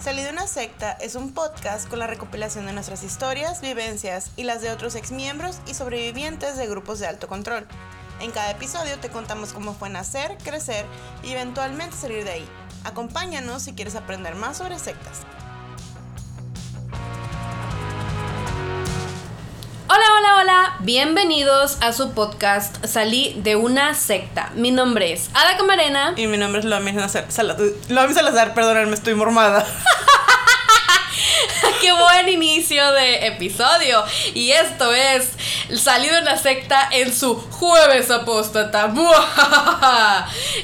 Salí de una secta es un podcast con la recopilación de nuestras historias, vivencias y las de otros exmiembros y sobrevivientes de grupos de alto control. En cada episodio te contamos cómo fue nacer, crecer y eventualmente salir de ahí. Acompáñanos si quieres aprender más sobre sectas. Bienvenidos a su podcast Salí de una secta. Mi nombre es Ada Camarena. Y mi nombre es Loami Salazar. Loami Salazar, perdónenme, estoy mormada. Qué buen inicio de episodio. Y esto es Salido en la secta en su jueves apóstata.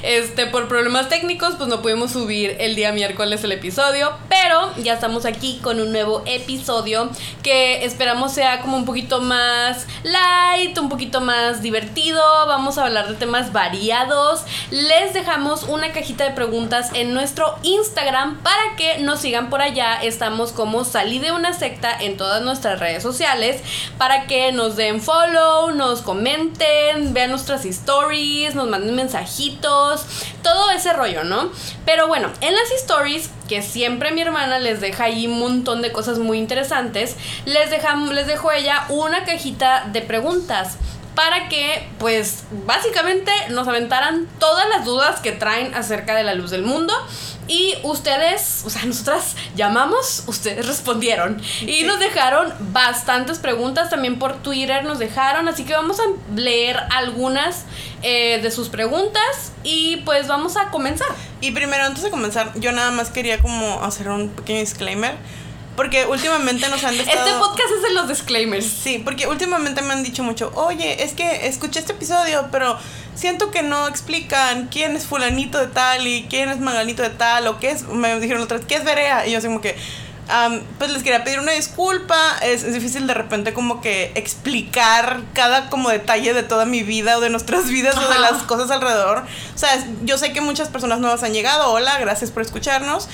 Este, por problemas técnicos, pues no pudimos subir el día miércoles el episodio. Pero ya estamos aquí con un nuevo episodio que esperamos sea como un poquito más light, un poquito más divertido. Vamos a hablar de temas variados. Les dejamos una cajita de preguntas en nuestro Instagram para que nos sigan por allá. Estamos como Salí de una secta en todas nuestras redes sociales para que nos den follow, nos comenten, vean nuestras stories, nos manden mensajitos, todo ese rollo, ¿no? Pero bueno, en las stories, que siempre mi hermana les deja ahí un montón de cosas muy interesantes, les, dejamos, les dejo ella una cajita de preguntas para que, pues, básicamente nos aventaran todas las dudas que traen acerca de la luz del mundo. Y ustedes, o sea, nosotras llamamos, ustedes respondieron. Y nos dejaron bastantes preguntas, también por Twitter nos dejaron, así que vamos a leer algunas eh, de sus preguntas y pues vamos a comenzar. Y primero, antes de comenzar, yo nada más quería como hacer un pequeño disclaimer porque últimamente nos han Este podcast es de los disclaimers. Sí, porque últimamente me han dicho mucho, oye, es que escuché este episodio, pero siento que no explican quién es fulanito de tal y quién es magalito de tal, o qué es, me dijeron otra vez, ¿qué es Berea? Y yo así como que pues les quería pedir una disculpa. Es, difícil de repente como que explicar cada como detalle de toda mi vida o de nuestras vidas o de las cosas alrededor. O sea, yo sé que muchas personas nuevas han llegado. Hola, gracias por escucharnos.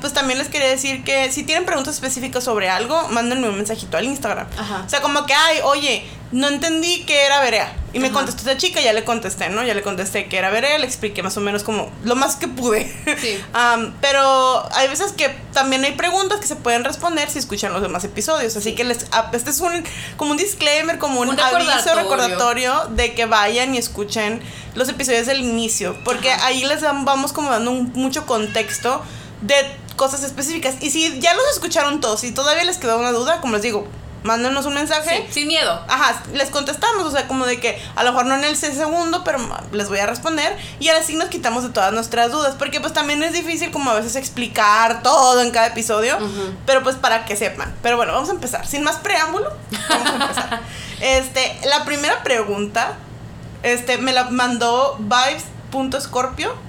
pues también les quería decir que si tienen preguntas específicas sobre algo, mándenme un mensajito al Instagram. O sea, como que, ay, oye, no entendí qué era Berea. Y me contestó esta chica, ya le contesté, ¿no? Ya le contesté que era Berea, le expliqué más o menos como lo más que pude. Sí. pero hay veces que también hay preguntas que se pueden responder si escuchan los demás episodios. Así que les, este es un, como un disclaimer, como un, aviso recordatorio de que vayan y escuchen los episodios del inicio. Porque ahí les vamos como dando mucho contexto de cosas específicas. Y si ya los escucharon todos y todavía les quedó una duda, como les digo, mándenos un mensaje. sin miedo. Ajá, les contestamos, o sea, como de que a lo mejor no en el segundo, pero les voy a responder. Y ahora sí nos quitamos de todas nuestras dudas, porque pues también es difícil como a veces explicar todo en cada episodio, pero pues para que sepan. Pero bueno, vamos a empezar. Sin más preámbulo, vamos a empezar. este, la primera pregunta, este, me la mandó vibes.scorpio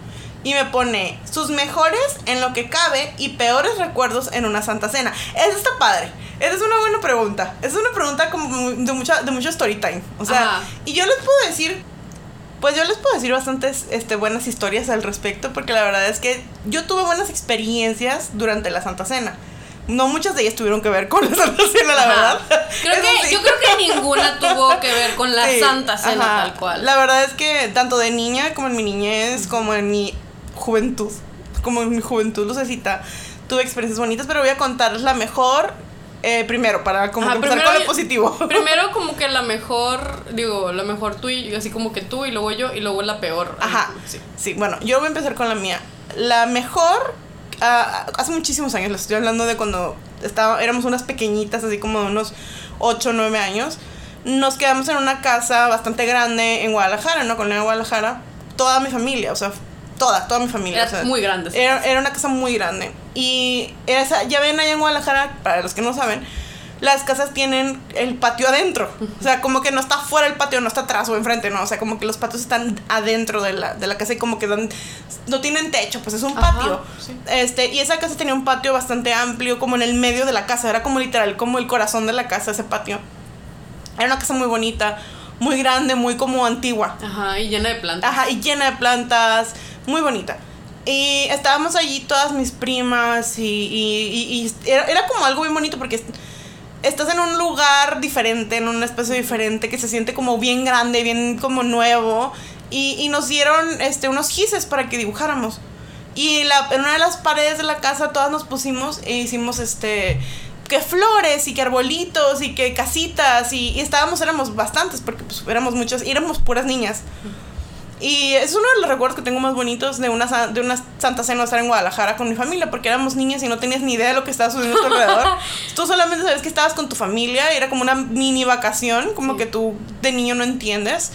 y me pone sus mejores en lo que cabe y peores recuerdos en una santa cena. Eso está padre. Esa es una buena pregunta. Es una pregunta como de mucha de mucho story time. O sea, y yo les puedo decir pues yo les puedo decir bastantes este, buenas historias al respecto porque la verdad es que yo tuve buenas experiencias durante la Santa Cena. No muchas de ellas tuvieron que ver con la Santa Cena, la verdad. Creo que, Yo creo que ninguna tuvo que ver con la Santa Cena tal cual. La verdad es que tanto de niña como en mi niñez, como en mi juventud, como en mi juventud lucecita, tuve experiencias bonitas, pero voy a contarles la mejor eh, primero, para como empezar con lo positivo. Primero como que la mejor, digo, la mejor tú y así como que tú y luego yo y luego la peor. Ajá. Sí. sí, bueno, yo voy a empezar con la mía. La mejor, uh, hace muchísimos años, les estoy hablando de cuando estaba, éramos unas pequeñitas, así como de unos 8 o 9 años. Nos quedamos en una casa bastante grande en Guadalajara, ¿no? Con la Guadalajara. Toda mi familia, o sea, toda, toda mi familia. Era muy grande. Era, era, una casa muy grande. Y esa, ya ven allá en Guadalajara, para los que no saben, las casas tienen el patio adentro. O sea, como que no está fuera el patio, no está atrás o enfrente, no. O sea, como que los patios están adentro de la, de la casa y como que dan, no tienen techo, pues es un patio. Este, y esa casa tenía un patio bastante amplio, como en el medio de la casa. Era como literal, como el corazón de la casa, ese patio. Era una casa muy bonita, muy grande, muy como antigua. Ajá, y llena de plantas. Ajá, y llena de plantas muy bonita. Y estábamos allí todas mis primas y, era, como algo muy bonito porque estás en un lugar diferente, en un espacio diferente que se siente como bien grande, bien como nuevo. Y, nos dieron este, unos gises para que dibujáramos. Y la, en una de las paredes de la casa todas nos pusimos e hicimos este que flores y que arbolitos y que casitas y, y estábamos, éramos bastantes porque pues éramos muchas, y éramos puras niñas. Y es uno de los recuerdos que tengo más bonitos de una, de una Santa Cena estar en Guadalajara con mi familia, porque éramos niñas y no tenías ni idea de lo que estaba sucediendo a tu alrededor. tú solamente sabes que estabas con tu familia, y era como una mini vacación, como Sí. que tú de niño no entiendes.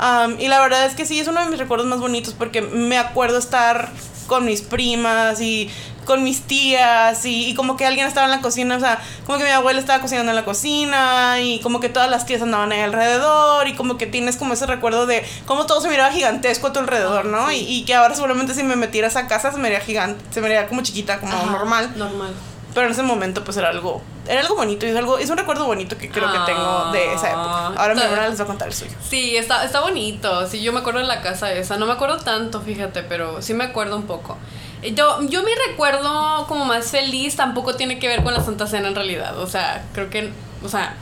Um, y la verdad es que sí, es uno de mis recuerdos más bonitos porque me acuerdo estar con mis primas y con mis tías y, y como que alguien estaba en la cocina, o sea, como que mi abuela estaba cocinando en la cocina y como que todas las tías andaban ahí alrededor y como que tienes como ese recuerdo de cómo todo se miraba gigantesco a tu alrededor, ¿no? Sí. Y, y que ahora seguramente si me metiera a esa casa se me vería gigante, se me como chiquita, como Ajá, normal. Normal. Pero en ese momento pues era algo, era algo bonito y es algo, es un recuerdo bonito que creo que tengo de esa época. Ah, Ahora mi hermana les va a contar el suyo. Sí, está, está bonito. Sí, yo me acuerdo de la casa esa. No me acuerdo tanto, fíjate, pero sí me acuerdo un poco. Yo, yo mi recuerdo como más feliz tampoco tiene que ver con la Santa Cena en realidad. O sea, creo que, o sea,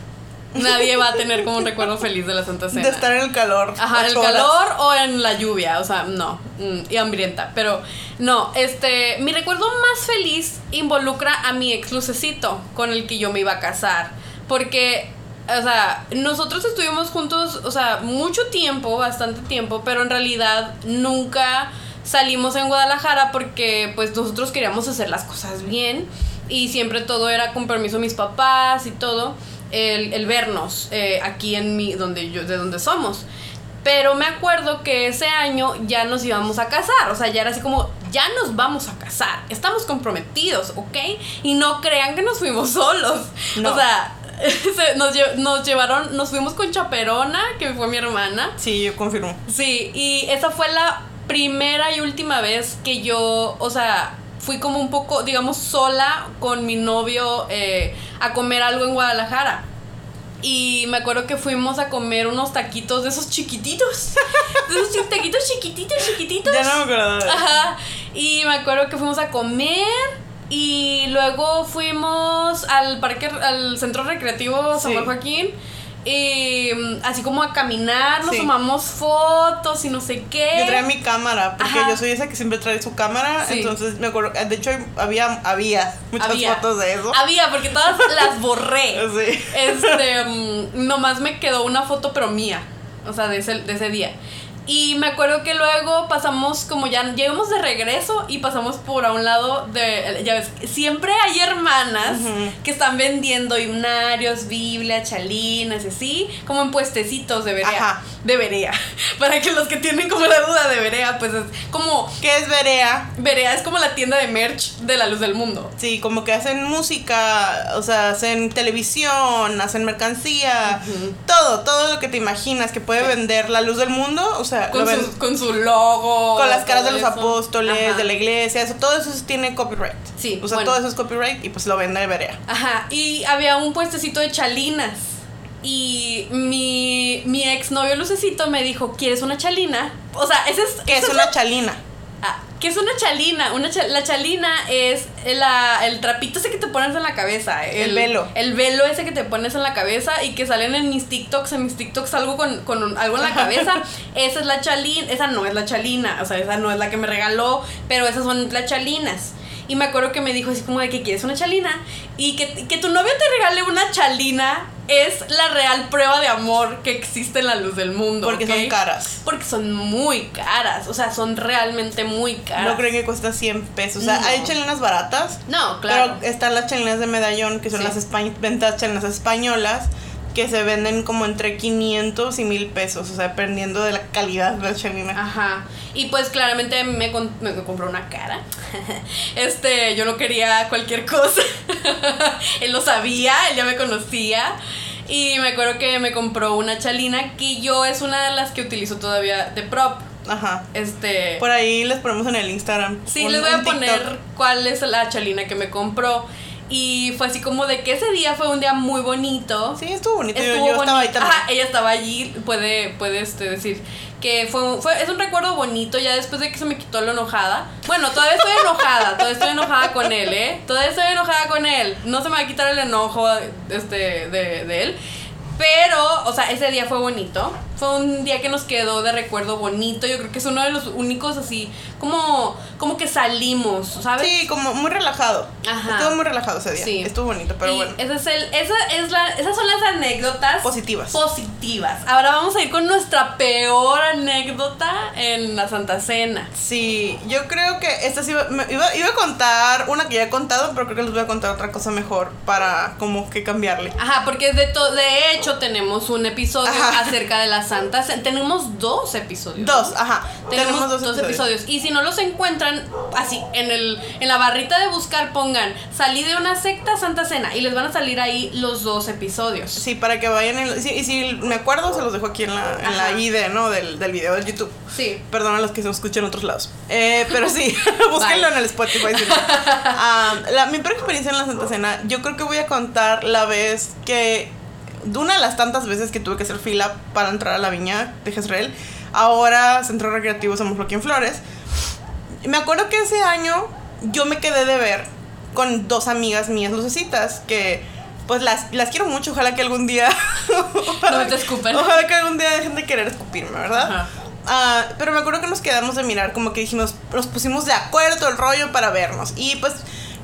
nadie va a tener como un recuerdo feliz de la Santa Cena. De estar en el calor. Ajá, en el horas. calor o en la lluvia, o sea, no, mm, y hambrienta, pero no, este, mi recuerdo más feliz involucra a mi ex lucecito con el que yo me iba a casar, porque, o sea, nosotros estuvimos juntos, o sea, mucho tiempo, bastante tiempo, pero en realidad nunca salimos en Guadalajara porque pues nosotros queríamos hacer las cosas bien y siempre todo era con permiso de mis papás y todo el, el vernos eh, aquí en mi donde yo de donde somos pero me acuerdo que ese año ya nos íbamos a casar o sea ya era así como ya nos vamos a casar estamos comprometidos ¿ok? y no crean que nos fuimos solos No. o sea se- nos, lle- nos llevaron nos fuimos con Chaperona que fue mi hermana Sí, yo confirmo. Sí, y esa fue la primera y última vez que yo, o sea, fui como un poco, digamos, sola con mi novio eh, a comer algo en Guadalajara. Y me acuerdo que fuimos a comer unos taquitos de esos chiquititos. De esos taquitos chiquititos, chiquititos. Ya no me acuerdo Ajá. Y me acuerdo que fuimos a comer y luego fuimos al parque, al centro recreativo San Sí. Joaquín. Y mm, así como a caminar, nos Sí. tomamos fotos y no sé qué. Yo traía mi cámara, porque Ajá. yo soy esa que siempre trae su cámara. Sí. Entonces me acuerdo, de hecho había, había muchas Había. fotos de eso. Había, porque todas las borré. Sí. Este, mm, nomás me quedó una foto, pero mía. O sea, de ese, de ese día. Y me acuerdo que luego pasamos, como ya llegamos de regreso y pasamos por a un lado de. Ya ves, siempre hay hermanas que están vendiendo himnarios, Biblia, chalinas y así, como en puestecitos de Berea. Ajá. De Berea. Para que los que tienen como la duda de Berea, pues es como. ¿Qué es Berea? Berea es como la tienda de merch de la luz del mundo. Sí, como que hacen música, o sea, hacen televisión, hacen mercancía, todo, todo lo que te imaginas que puede Sí. vender la luz del mundo, o sea, Con su, con su logo. con las caras de los eso. apóstoles, Ajá. de la iglesia, eso, todo eso tiene copyright. Sí, O sea, bueno. todo eso es copyright y pues lo vende Berea. Ajá, y había un puestecito de chalinas. Y mi, mi exnovio Lucecito me dijo, ¿quieres una chalina? O sea, ese es... Que es una la- chalina. Ah, ¿Qué es una chalina? Una cha- la chalina es la, el trapito ese que te pones en la cabeza. El velo. El velo ese que te pones en la cabeza y que salen en mis TikToks. En mis TikToks algo con, con un- algo en la cabeza. esa es la chalina. Esa no es la chalina. O sea, esa no es la que me regaló. Pero esas son las chalinas. Y me acuerdo que me dijo así como de que quieres una chalina. Y que, que tu novio te regale una chalina es la real prueba de amor que existe en la luz del mundo. Porque son caras. Porque son muy caras, o sea, son realmente muy caras. No creen que cuesta 100 pesos. O sea, No. hay chalinas baratas. No, claro. Pero están las chalinas de medallón, que son Sí. las ventas chalinas españolas, que se venden como entre 500 y 1000 pesos. O sea, dependiendo de la calidad de la chalina. Ajá. Y pues claramente me, con- me compró una cara. Este, yo no quería cualquier cosa. él lo sabía, él ya me conocía. Y me acuerdo que me compró una chalina que yo es una de las que utilizo todavía de prop. Ajá. Este. Por ahí les ponemos en el Instagram. Sí, les voy a TikTok. poner cuál es la chalina que me compró. Y fue así como de que ese día fue un día muy bonito. Sí, estuvo bonito. Yo- Estuvo yo, estaba ahí bonito. también. Ajá, ella estaba allí, puede, puede este, decir que fue, fue, es un recuerdo bonito ya después de que se me quitó la enojada. Bueno, todavía estoy enojada, todavía estoy enojada con él, ¿eh? Todavía estoy enojada con él. No se me va a quitar el enojo este, de, de él. Pero, o sea, ese día fue bonito. Fue un día que nos quedó de recuerdo bonito. Yo creo que es uno de los únicos así, como, como que salimos, ¿sabes? Sí, como muy relajado. Ajá. Estuvo muy relajado ese día. Sí. Estuvo bonito, pero Y bueno. ese es el, esa es la, esas son las anécdotas Positivas. positivas. Ahora vamos a ir con nuestra peor anécdota en la Santa Cena. Sí, yo creo que esta sí iba, me- iba, iba a contar una que ya he contado, pero creo que les voy a contar otra cosa mejor para como que cambiarle. Ajá, porque de, to- de hecho tenemos un episodio Ajá. acerca de la Santa Cena. Tenemos dos episodios. Dos, ajá. Tenemos, dos, episodios. Y si no los encuentran, así, en el en la barrita de buscar pongan salí de una secta Santa Cena y les van a salir ahí los dos episodios. Sí, para que vayan. en- sí, y si me acuerdo, se los dejo aquí en la, en la. ID, ¿no? Del, del video de YouTube. Sí. Perdón a los que se escuchan en otros lados. Eh, pero sí, búsquenlo Bye. en el Spotify. si no. Ah, la, mi peor experiencia en la Santa Cena, yo creo que voy a contar la vez que. De una de las tantas veces que tuve que hacer fila para entrar a la viña de Jezreel, ahora Centro Recreativo Somos en Flores. Me acuerdo que ese año yo me quedé de ver con dos amigas mías lucecitas que pues las, las quiero mucho, ojalá que algún día No te escupen. Ojalá que algún día dejen de querer escupirme, ¿verdad? Ah, pero me acuerdo que nos quedamos de mirar, como que dijimos, nos pusimos de acuerdo el rollo para vernos. Y pues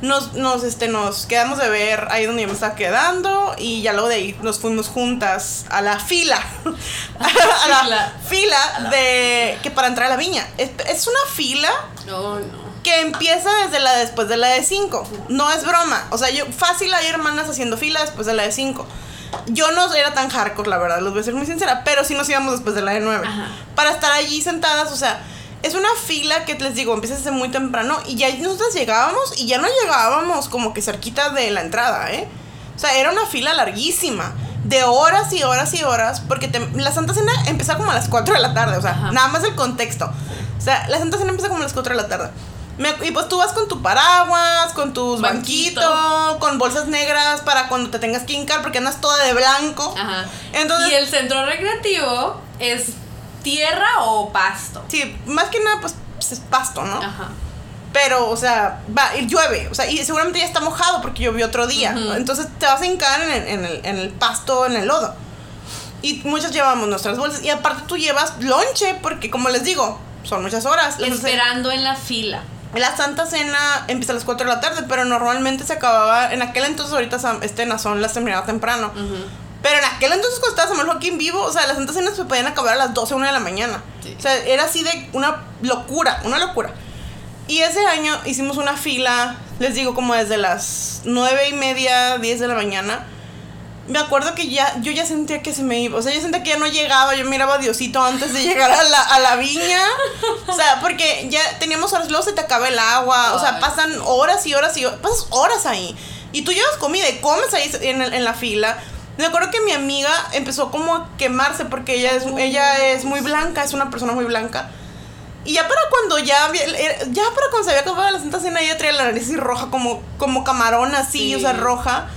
nos, nos, este, nos quedamos de ver ahí donde yo me estaba quedando y ya luego de ahí nos fuimos juntas a la fila. a la Fila. fila de que para entrar a la viña. Es, es una fila No, no. que empieza desde la después de la de 5. No es broma. O sea, yo fácil hay hermanas haciendo fila después de la de 5. Yo no era tan hardcore, la verdad, los voy a ser muy sincera, pero sí nos íbamos después de la de 9. Ajá. Para estar allí sentadas, o sea, es una fila que les digo, empieza desde muy temprano y ya nosotras llegábamos y ya no llegábamos como que cerquita de la entrada, ¿eh? O sea, era una fila larguísima. De horas y horas y horas, porque te- la Santa Cena empezaba como a las 4 de la tarde, o sea, Ajá. nada más el contexto. O sea, la Santa Cena empieza como a las 4 de la tarde. Me y pues tú vas con tu paraguas, con tus Banquito. banquitos, con bolsas negras para cuando te tengas que hincar porque andas toda de blanco. Ajá. Entonces- y el centro recreativo es tierra o pasto. Sí, más que nada pues es pasto, ¿no? Ajá. Pero, o sea, va, y llueve, o sea, y seguramente ya está mojado porque llovió otro día. Entonces te vas a hincar en el, en, el, en el pasto, en el lodo. Y muchas llevamos nuestras bolsas. Y aparte tú llevas lonche, porque como les digo, son muchas horas. Esperando en la fila. la Santa Cena empieza a las 4 de la tarde, pero normalmente se acababa, en aquel entonces ahorita este Nazón las terminaba temprano. Ujú. Pero en aquel entonces cuando estaba Samuel Joaquín vivo, o sea, las Santa Cenas se podían acabar a las 12, 1 de la mañana. Sí. O sea, era así de una locura, una locura. Y ese año hicimos una fila, les digo, como desde las 9 y media, 10 de la mañana. Me acuerdo que ya, yo ya sentía que se me iba, o sea, yo sentía que ya no llegaba, yo miraba a Diosito antes de llegar a la, a la viña. O sea, porque ya teníamos horas, luego se te acaba el agua, o sea, pasan horas y horas y horas, pasas horas ahí. Y tú llevas comida y comes ahí en, el- en la fila. Me acuerdo que mi amiga empezó como a quemarse porque ella es, ella es muy blanca, es una persona muy blanca. Y ya para cuando ya ya para cuando se había acabado la Santa Cena, ella traía la nariz así roja, como, como camarón así, Sí. o sea, roja.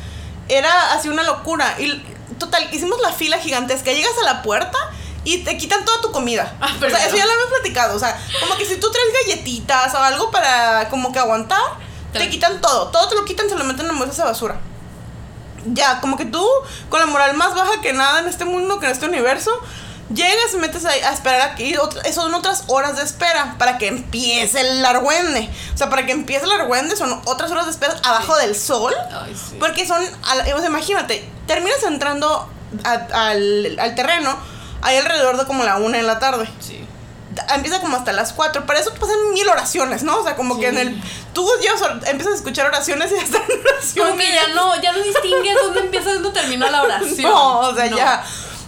Era así una locura. Y total, hicimos la fila gigantesca. Llegas a la puerta y te quitan toda tu comida. Ah, o sea, eso ya lo había platicado. O sea, como que si tú traes galletitas o algo para como que aguantar, Te- te quitan todo. Todo te lo quitan, se lo meten en bolsas de basura. Ya, como que tú, con la moral más baja que nada en este mundo, que en este universo, llegas y metes ahí a esperar aquí. ot- Son otras horas de espera para que empiece el argüende. O sea, para que empiece el argüende son otras horas de espera abajo del sol. Ay, sí. Porque son, a sea, imagínate, terminas entrando a- al, al terreno ahí alrededor de como la una de la tarde. Sí. Empieza como hasta las 4. Para eso pasan mil oraciones, ¿no? O sea, como Sí. que en el. Tú or- empiezas a escuchar oraciones y ya están oraciones. Como que ya no, ya no distingues dónde empieza y dónde termina la oración. No, o sea, No. ya.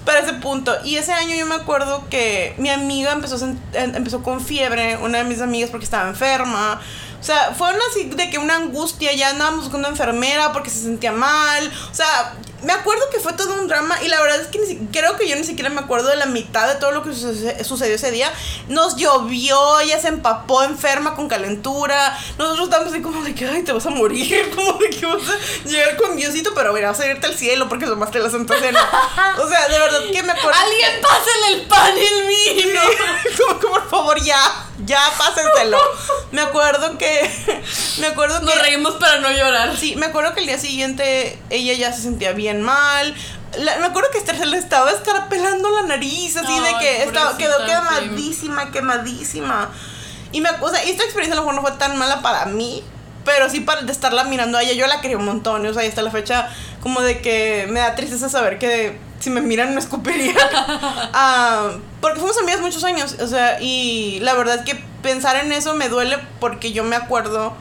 Para ese punto. Y ese año yo me acuerdo que mi amiga empezó, em- empezó con fiebre, una de mis amigas porque estaba enferma. O sea, fue una así de que una angustia, ya andábamos buscando enfermera porque se sentía mal. O sea, me acuerdo que fue todo un drama y la verdad es que ni si- creo que yo ni siquiera me acuerdo de la mitad de todo lo que suce- sucedió ese día. Nos llovió, ella se empapó enferma con calentura. Nosotros estábamos así como de que, ay, te vas a morir, como de que vas a llegar con Diosito, pero mira, vas a irte al cielo porque tomaste la Santa Cena. O sea, de verdad que me acuerdo. Alguien pásale el pan y el vino. como que por favor ya, ya pásenselo. Me acuerdo que, me acuerdo que. Nos reímos para no llorar. Sí, me acuerdo que el día siguiente ella ya se sentía bien mal. la- me acuerdo que Esther se le estaba escarapelando la nariz, así de que estaba, quedó quemadísima, quemadísima. Y me esta experiencia a lo mejor no fue tan mala para mí, pero sí para estarla mirando a ella, yo la quería un montón, o sea, y hasta la fecha como de que me da tristeza saber que si me miran me escupirían. Ah, porque fuimos amigas muchos años, o sea, y la verdad es que pensar en eso me duele porque yo me acuerdo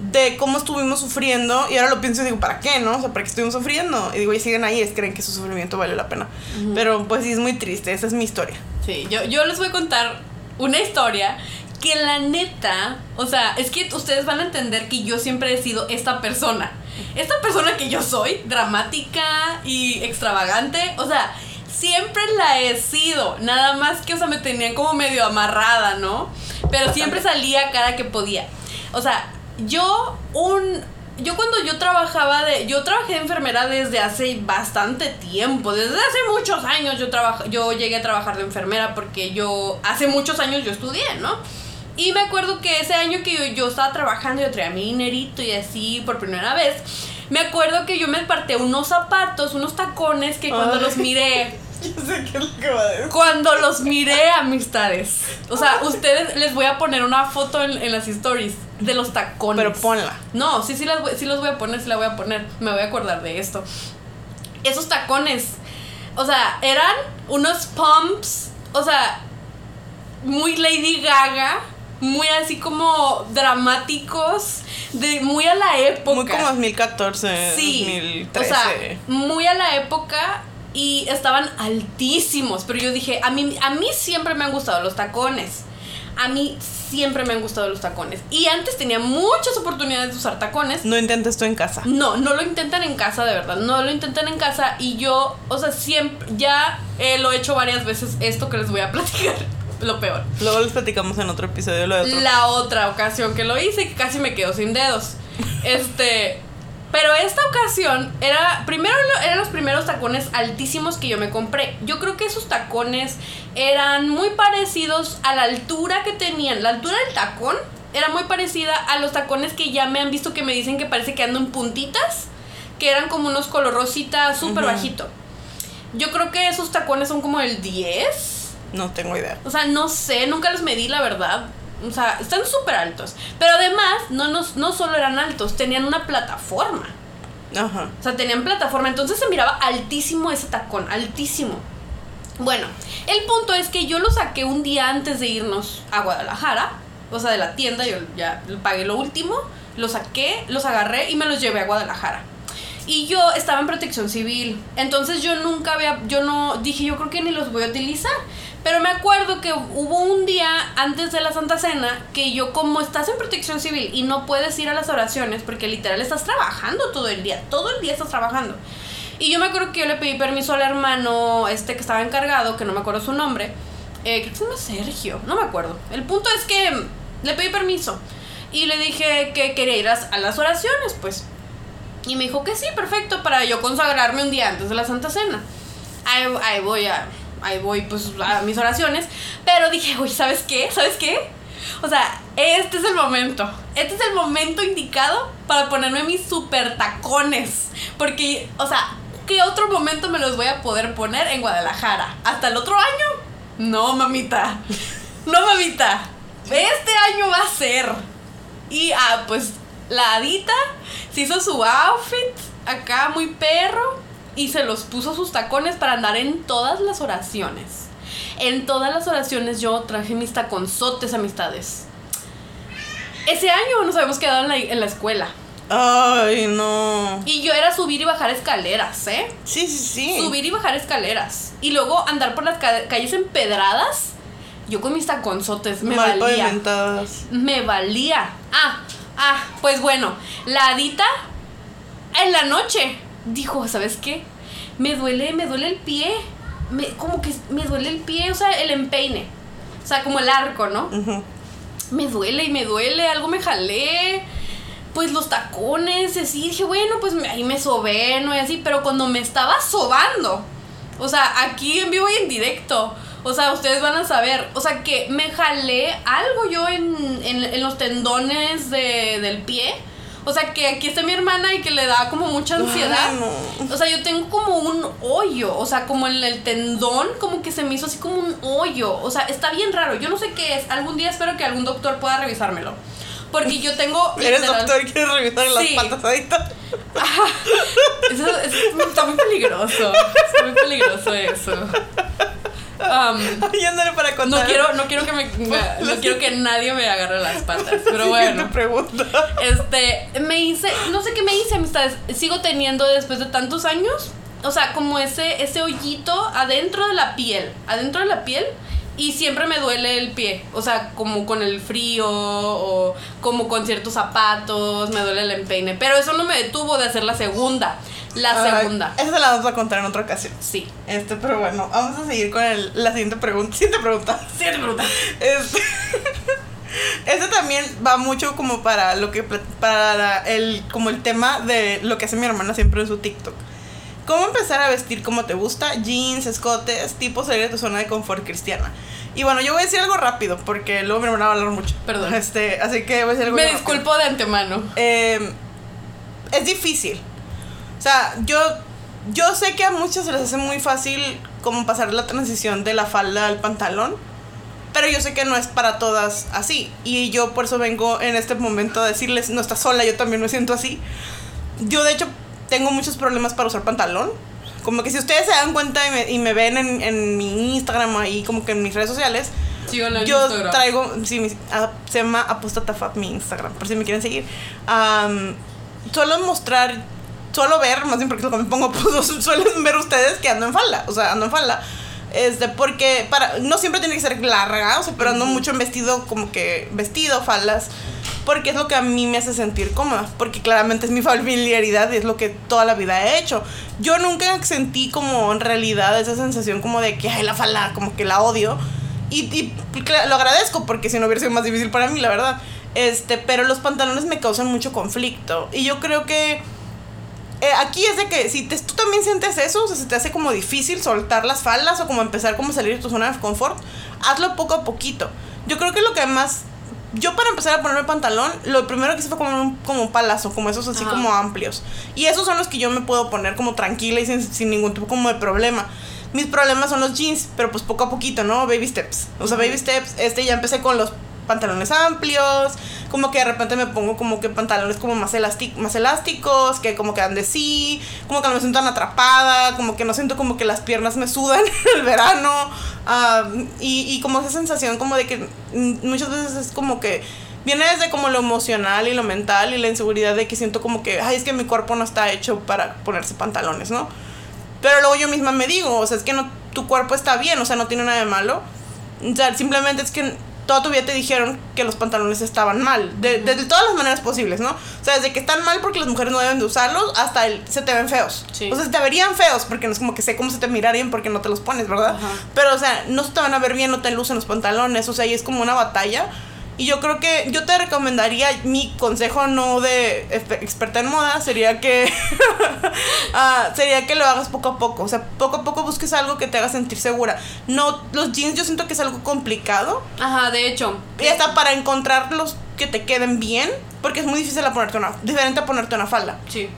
de cómo estuvimos sufriendo y ahora lo pienso y digo, ¿para qué, no? O sea, ¿para qué estuvimos sufriendo? Y digo, y siguen ahí, es creen que su sufrimiento vale la pena. Pero pues sí, es muy triste, esa es mi historia. Sí, yo, yo les voy a contar una historia que la neta, o sea, es que ustedes van a entender que yo siempre he sido esta persona. Esta persona que yo soy, dramática y extravagante, o sea, siempre la he sido. Nada más que, o sea, me tenían como medio amarrada, ¿no? Pero siempre salía cada que podía. O sea, yo un yo cuando yo trabajaba de yo trabajé de enfermera desde hace bastante tiempo, desde hace muchos años yo trabaj, yo llegué a trabajar de enfermera porque yo hace muchos años yo estudié, ¿no? Y me acuerdo que ese año que yo, yo estaba trabajando, yo traía mi dinerito y así por primera vez, me acuerdo que yo me aparté unos zapatos, unos tacones que cuando Ay. los miré, Yo sé qué es lo que va a decir. cuando los miré, amistades. O sea, ustedes les voy a poner una foto en, en las stories de los tacones. Pero ponla. No, sí, sí, las voy, sí los voy a poner, sí la voy a poner. Me voy a acordar de esto. Esos tacones. O sea, eran unos pumps. O sea, muy Lady Gaga. Muy así como dramáticos. De, muy a la época. Muy como 2014, Sí, 2013. o sea, muy a la época y estaban altísimos, pero yo dije, a mí, a mí siempre me han gustado los tacones. A mí siempre me han gustado los tacones. Y antes tenía muchas oportunidades de usar tacones. no intentes esto en casa. No, no lo intentan en casa, de verdad. No lo intentan en casa. Y yo, o sea, siempre, ya eh, lo he hecho varias veces esto que les voy a platicar. Lo peor. Luego les platicamos en otro episodio lo de otro. La otra ocasión que lo hice, que casi me quedo sin dedos. Este. Pero esta ocasión era. Primero eran los primeros tacones altísimos que yo me compré. Yo creo que esos tacones eran muy parecidos a la altura que tenían. La altura del tacón era muy parecida a los tacones que ya me han visto que me dicen que parece que ando en puntitas. Que eran como unos color rosita súper Ujú. bajito. Yo creo que esos tacones son como el 10. No tengo idea. O sea, no sé, nunca los medí, la verdad. O sea, están súper altos. Pero además, no, no, no solo eran altos, tenían una plataforma. Ajá. O sea, tenían plataforma. Entonces se miraba altísimo ese tacón, altísimo. Bueno, el punto es que yo lo saqué un día antes de irnos a Guadalajara. O sea, de la tienda, yo ya pagué lo último. Lo saqué, los agarré y me los llevé a Guadalajara. Y yo estaba en protección civil. Entonces yo nunca había, yo no, dije, yo creo que ni los voy a utilizar. Pero me acuerdo que hubo un día antes de la Santa Cena que yo como estás en protección civil y no puedes ir a las oraciones porque literal estás trabajando todo el día, todo el día estás trabajando. Y yo me acuerdo que yo le pedí permiso al hermano este que estaba encargado, que no me acuerdo su nombre, eh, creo que se llama Sergio, no me acuerdo. El punto es que le pedí permiso y le dije que quería ir a, las oraciones, pues. Y me dijo que sí, perfecto, para yo consagrarme un día antes de la Santa Cena. Ahí, voy a, ahí voy pues a mis oraciones. Pero dije, uy, ¿sabes qué? ¿Sabes qué? O sea, este es el momento. Este es el momento indicado para ponerme mis super tacones. Porque, o sea, ¿qué otro momento me los voy a poder poner en Guadalajara? ¿Hasta el otro año? No, mamita. No, mamita. Este año va a ser. Y, ah, pues, la Adita se hizo su outfit acá muy perro y se los puso sus tacones para andar en todas las oraciones. En todas las oraciones yo traje mis taconzotes, amistades. Ese año nos habíamos quedado en la, en la escuela. Ay, no. Y yo era subir y bajar escaleras, ¿eh? Sí, sí, sí. Subir y bajar escaleras. Y luego andar por las ca- calles empedradas. Yo con mis taconzotes me Mal valía. pavimentadas. Me valía. Ah, ah, pues bueno, la Adita en la noche dijo, ¿sabes qué? Me duele, me duele el pie. Me, como que me duele el pie, o sea, el empeine. O sea, como el arco, ¿no? Me duele y me duele, algo me jalé. Pues los tacones, así. Dije, bueno, pues ahí me sobé, ¿no? Y así, pero cuando me estaba sobando, o sea, aquí en vivo y en directo, o sea, ustedes van a saber, o sea, que me jalé algo yo en, en, en los tendones de- del pie. O sea, que aquí está mi hermana y que le da como mucha ansiedad. Ay, no. O sea, yo tengo como un hoyo, o sea, como en el tendón, como que se me hizo así como un hoyo. O sea, está bien raro. Yo no sé qué es. Algún día espero que algún doctor pueda revisármelo. Porque yo tengo. Eres literal- doctor y quieres revisar Sí. las patas ahorita. Eso, eso está muy peligroso. Está muy peligroso eso. Um, Ay, ándale para contar. no quiero, no quiero que me, me- no quiero que nadie me agarre las patas. Pero bueno. Pregunta. Este, me hice, no sé qué me hice, amistades. Sigo teniendo después de tantos años, o sea, como ese, ese hoyito adentro de la piel, adentro de la piel. Y siempre me duele el pie, o sea, como con el frío o como con ciertos zapatos, me duele el empeine. Pero eso no me detuvo de hacer la segunda. La Ay, segunda. Esa la vamos a contar en otra ocasión. Sí. Este, pero bueno, vamos a seguir con el- la siguiente pregunta. Siguiente pregunta. Siguiente pregunta. Este, este también va mucho como para lo que para el como el tema de lo que hace mi hermana siempre en su TikTok. ¿Cómo empezar a vestir como te gusta? Jeans, escotes, tipo salir de tu zona de confort cristiana. Y bueno, yo voy a decir algo rápido porque luego mi hermana va a hablar mucho. Perdón. Este, así que voy a decir algo Me rápido. disculpo de antemano. Eh, es difícil. O sea, yo, yo sé que a muchos se les hace muy fácil como pasar la transición de la falda al pantalón. Pero yo sé que no es para todas así. Y yo por eso vengo en este momento a decirles, no estás sola, yo también me siento así. Yo de hecho tengo muchos problemas para usar pantalón. Como que si ustedes se dan cuenta y me, y me ven en, en mi Instagram ahí, como que en mis redes sociales, Síganla en yo Instagram. traigo, sí, mi- ah, se llama Apostatafab mi Instagram, por si me quieren seguir. Am, suelo mostrar, suelo ver, más bien porque lo que me pongo, pues suelen ver ustedes que ando en falda, o sea, ando en falda. Este, porque para, no siempre tiene que ser larga, o sea, pero ando mucho en vestido, como que vestido, faldas, porque es lo que a mí me hace sentir cómoda, porque claramente es mi familiaridad y es lo que toda la vida he hecho. Yo nunca sentí como en realidad esa sensación como de que, ay, la falda, como que la odio. Y, y lo agradezco porque si no hubiera sido más difícil para mí, la verdad. Este, pero los pantalones me causan mucho conflicto. Y yo creo que eh, aquí es de que si te- tú también sientes eso, o sea, se te hace como difícil soltar las faldas o como empezar como a salir de tu zona de confort, hazlo poco a poquito. Yo creo que lo que más... Yo para empezar a ponerme pantalón, lo primero que hice fue como un, como un palazo, como esos así Ajá. como amplios. Y esos son los que yo me puedo poner como tranquila y sin, sin ningún tipo como de problema. Mis problemas son los jeans, pero pues poco a poquito, ¿no? Baby steps. O sea, baby steps, este ya empecé con los pantalones amplios, como que de repente me pongo como que pantalones como más, más elásticos, que como que dan de sí, como que no me siento tan atrapada, como que no siento como que las piernas me sudan en el verano, y, y como esa sensación como de que muchas veces es como que viene desde como lo emocional y lo mental y la inseguridad de que siento como que, ay, es que mi cuerpo no está hecho para ponerse pantalones, ¿no? Pero luego yo misma me digo, o sea, es que no, tu cuerpo está bien, o sea, no tiene nada de malo. O sea, simplemente es que toda tu vida te dijeron que los pantalones estaban mal, de, de todas las maneras posibles, ¿no? O sea, desde que están mal porque las mujeres no deben de usarlos hasta el, se te ven feos. Sí. O sea, se te verían feos porque no es como que sé cómo se te mirarían porque no te los pones, ¿verdad? Ajá. Pero, o sea, no se te van a ver bien, no te lucen los pantalones, o sea, y es como una batalla. Y yo creo que yo te recomendaría, mi consejo no de experta en moda sería que ah, sería que lo hagas poco a poco, o sea, poco a poco busques algo que te haga sentir segura. No, los jeans yo siento que es algo complicado Ajá, de hecho. y hasta para encontrar los que te queden bien, porque es muy difícil a ponerte una, diferente a ponerte una falda. Sí.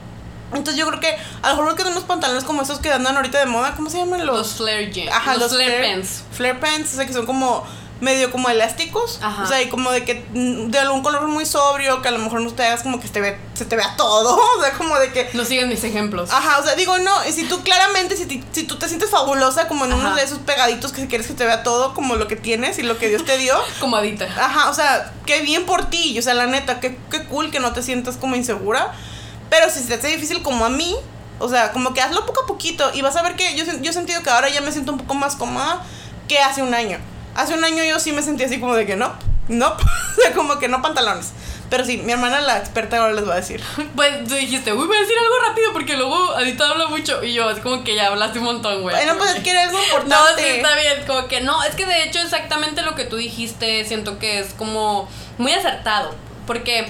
Entonces yo creo que a lo mejor que unos pantalones como esos que andan ahorita de moda, ¿cómo se llaman los? Los flare jeans. Ajá, los, los, flare flare pants. Flare pants, o sea, que son como medio como elásticos. Ajá. O sea, y como de que mm, de algún color muy sobrio, que a lo mejor no te hagas como que se, ve, se te vea todo. O sea, como de que. No siguen mis ejemplos. Ajá, o sea, digo, no, y si tú claramente, si, ti- si tú te sientes fabulosa como en uno de esos pegaditos que quieres que te vea todo, como lo que tienes y lo que Dios te dio. Comadita. Ajá, o sea, qué bien por ti. O sea, la neta, qué, qué cool que no te sientas como insegura. Pero si se te hace difícil como a mí, o sea, como que hazlo poco a poquito y vas a ver que yo, yo he sentido que ahora ya me siento un poco más cómoda que hace un año. Hace un año yo sí me sentía así como de que no, no, o sea, como que no pantalones. Pero sí, mi hermana, la experta, ahora les va a decir. Pues tú dijiste, uy, voy a decir algo rápido porque luego Anita habla mucho. Y yo, es como que ya hablaste un montón, güey. Bueno, pues es que era algo importante. No, sí, está bien, como que no, es que de hecho exactamente lo que tú dijiste, siento que es como muy acertado, porque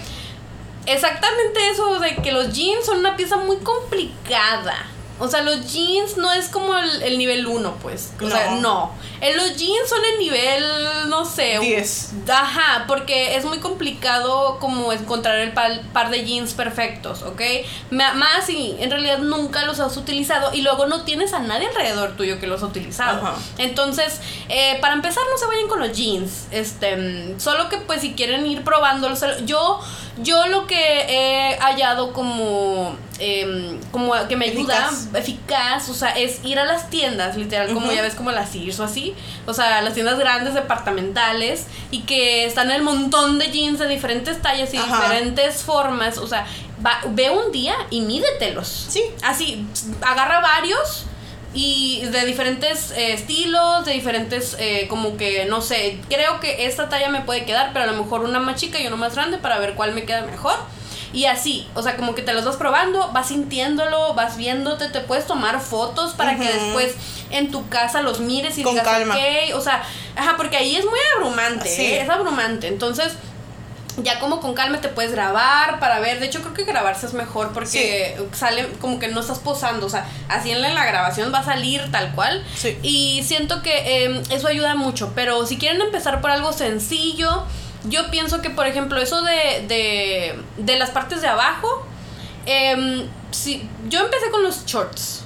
exactamente eso de que los jeans son una pieza muy complicada, O sea, los jeans no es como el, el nivel 1, pues. O sea, No. En los jeans son el nivel, no sé. un- 10. Ajá, porque es muy complicado como encontrar el par, par de jeans perfectos, ¿ok? Más si en realidad nunca los has utilizado y luego no tienes a nadie alrededor tuyo que los ha utilizado. Ajá. Entonces, eh, para empezar, no se vayan con los jeans. Este, mm, solo que pues si quieren ir probándolos. Yo, yo lo que he hallado como, em, como que me ayuda, Eficaz. eficaz, o sea, es ir a las tiendas, literal, como ya ves, como las Sears o así. O sea, las tiendas grandes, departamentales, y que están el montón de jeans de diferentes tallas y Ajá. diferentes formas. O sea, va- ve un día y mídetelos. Sí. Así, agarra varios y de diferentes eh, estilos, de diferentes, eh, como que, no sé, creo que esta talla me puede quedar, pero a lo mejor una más chica y una más grande para ver cuál me queda mejor. Y así, o sea, como que te los vas probando, vas sintiéndolo, vas viéndote, te puedes tomar fotos para que después en tu casa los mires y Con digas, calma. ok, o sea, ajá, porque ahí es muy abrumante, Sí. ¿eh? es abrumante. Entonces, ya como con calma te puedes grabar para ver. De hecho, creo que grabarse es mejor porque sale como que no estás posando. O sea, así en la, en la grabación va a salir tal cual. Sí. Y siento que eh, eso ayuda mucho. Pero si quieren empezar por algo sencillo, yo pienso que, por ejemplo, eso de, de, de las partes de abajo. em, si, yo empecé con los shorts.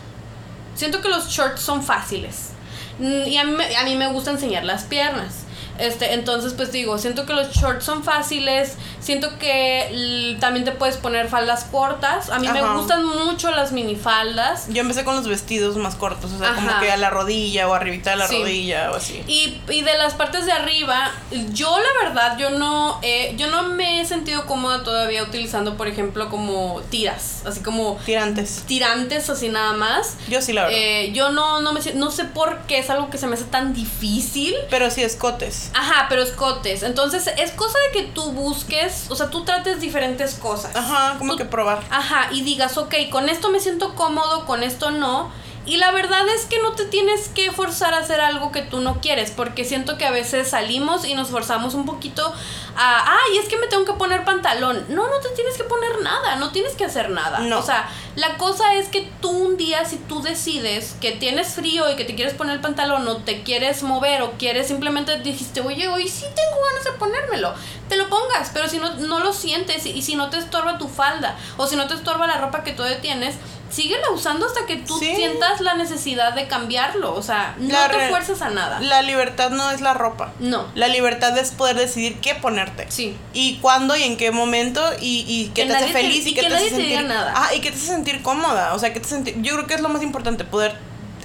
Siento que los shorts son fáciles. Mm, Y a mí, a mí me gusta enseñar las piernas. Este, entonces, pues digo, siento que los shorts son fáciles. Siento que también te puedes poner faldas cortas. A mí me gustan mucho las minifaldas. Yo empecé con los vestidos más cortos, o sea, como que a la rodilla o arribita de la Sí. rodilla o así. Y, y de las partes de arriba, yo la verdad, yo no, eh, yo no me he sentido cómoda todavía utilizando, por ejemplo, como tiras, así como Tirantes. tirantes, así nada más. Yo sí, la verdad. Eh, yo no, no me no sé por qué es algo que se me hace tan difícil. Pero sí, escotes. Ajá, pero escotes. Entonces, es cosa de que tú busques, o sea, tú trates diferentes cosas. Ajá, como Tú- que probar. Ajá, y digas, ok, con esto me siento cómodo, con esto no. Y la verdad es que no te tienes que forzar a hacer algo que tú no quieres, porque siento que a veces salimos y nos forzamos un poquito a, ay, es que me tengo que poner pantalón. No, no te tienes que poner nada, no tienes que hacer nada. No. O sea, la cosa es que tú un día, si tú decides que tienes frío y que te quieres poner el pantalón o te quieres mover o quieres simplemente dijiste, oye, hoy sí tengo ganas de ponérmelo, te lo pongas, pero si no, no lo sientes y, y si no te estorba tu falda o si no te estorba la ropa que todavía tienes, síguela usando hasta que tú Sí. sientas la necesidad de cambiarlo. O sea, no La te fuerces a nada. La libertad no es la ropa. No. La libertad es poder decidir qué ponerte. Sí. Y cuándo y en qué momento y, y que, Que te hace te- feliz y, y que, que te hace te sentir diga nada. Ah, y que te hace sentir cómoda, o sea, que te sentir yo creo que es lo más importante poder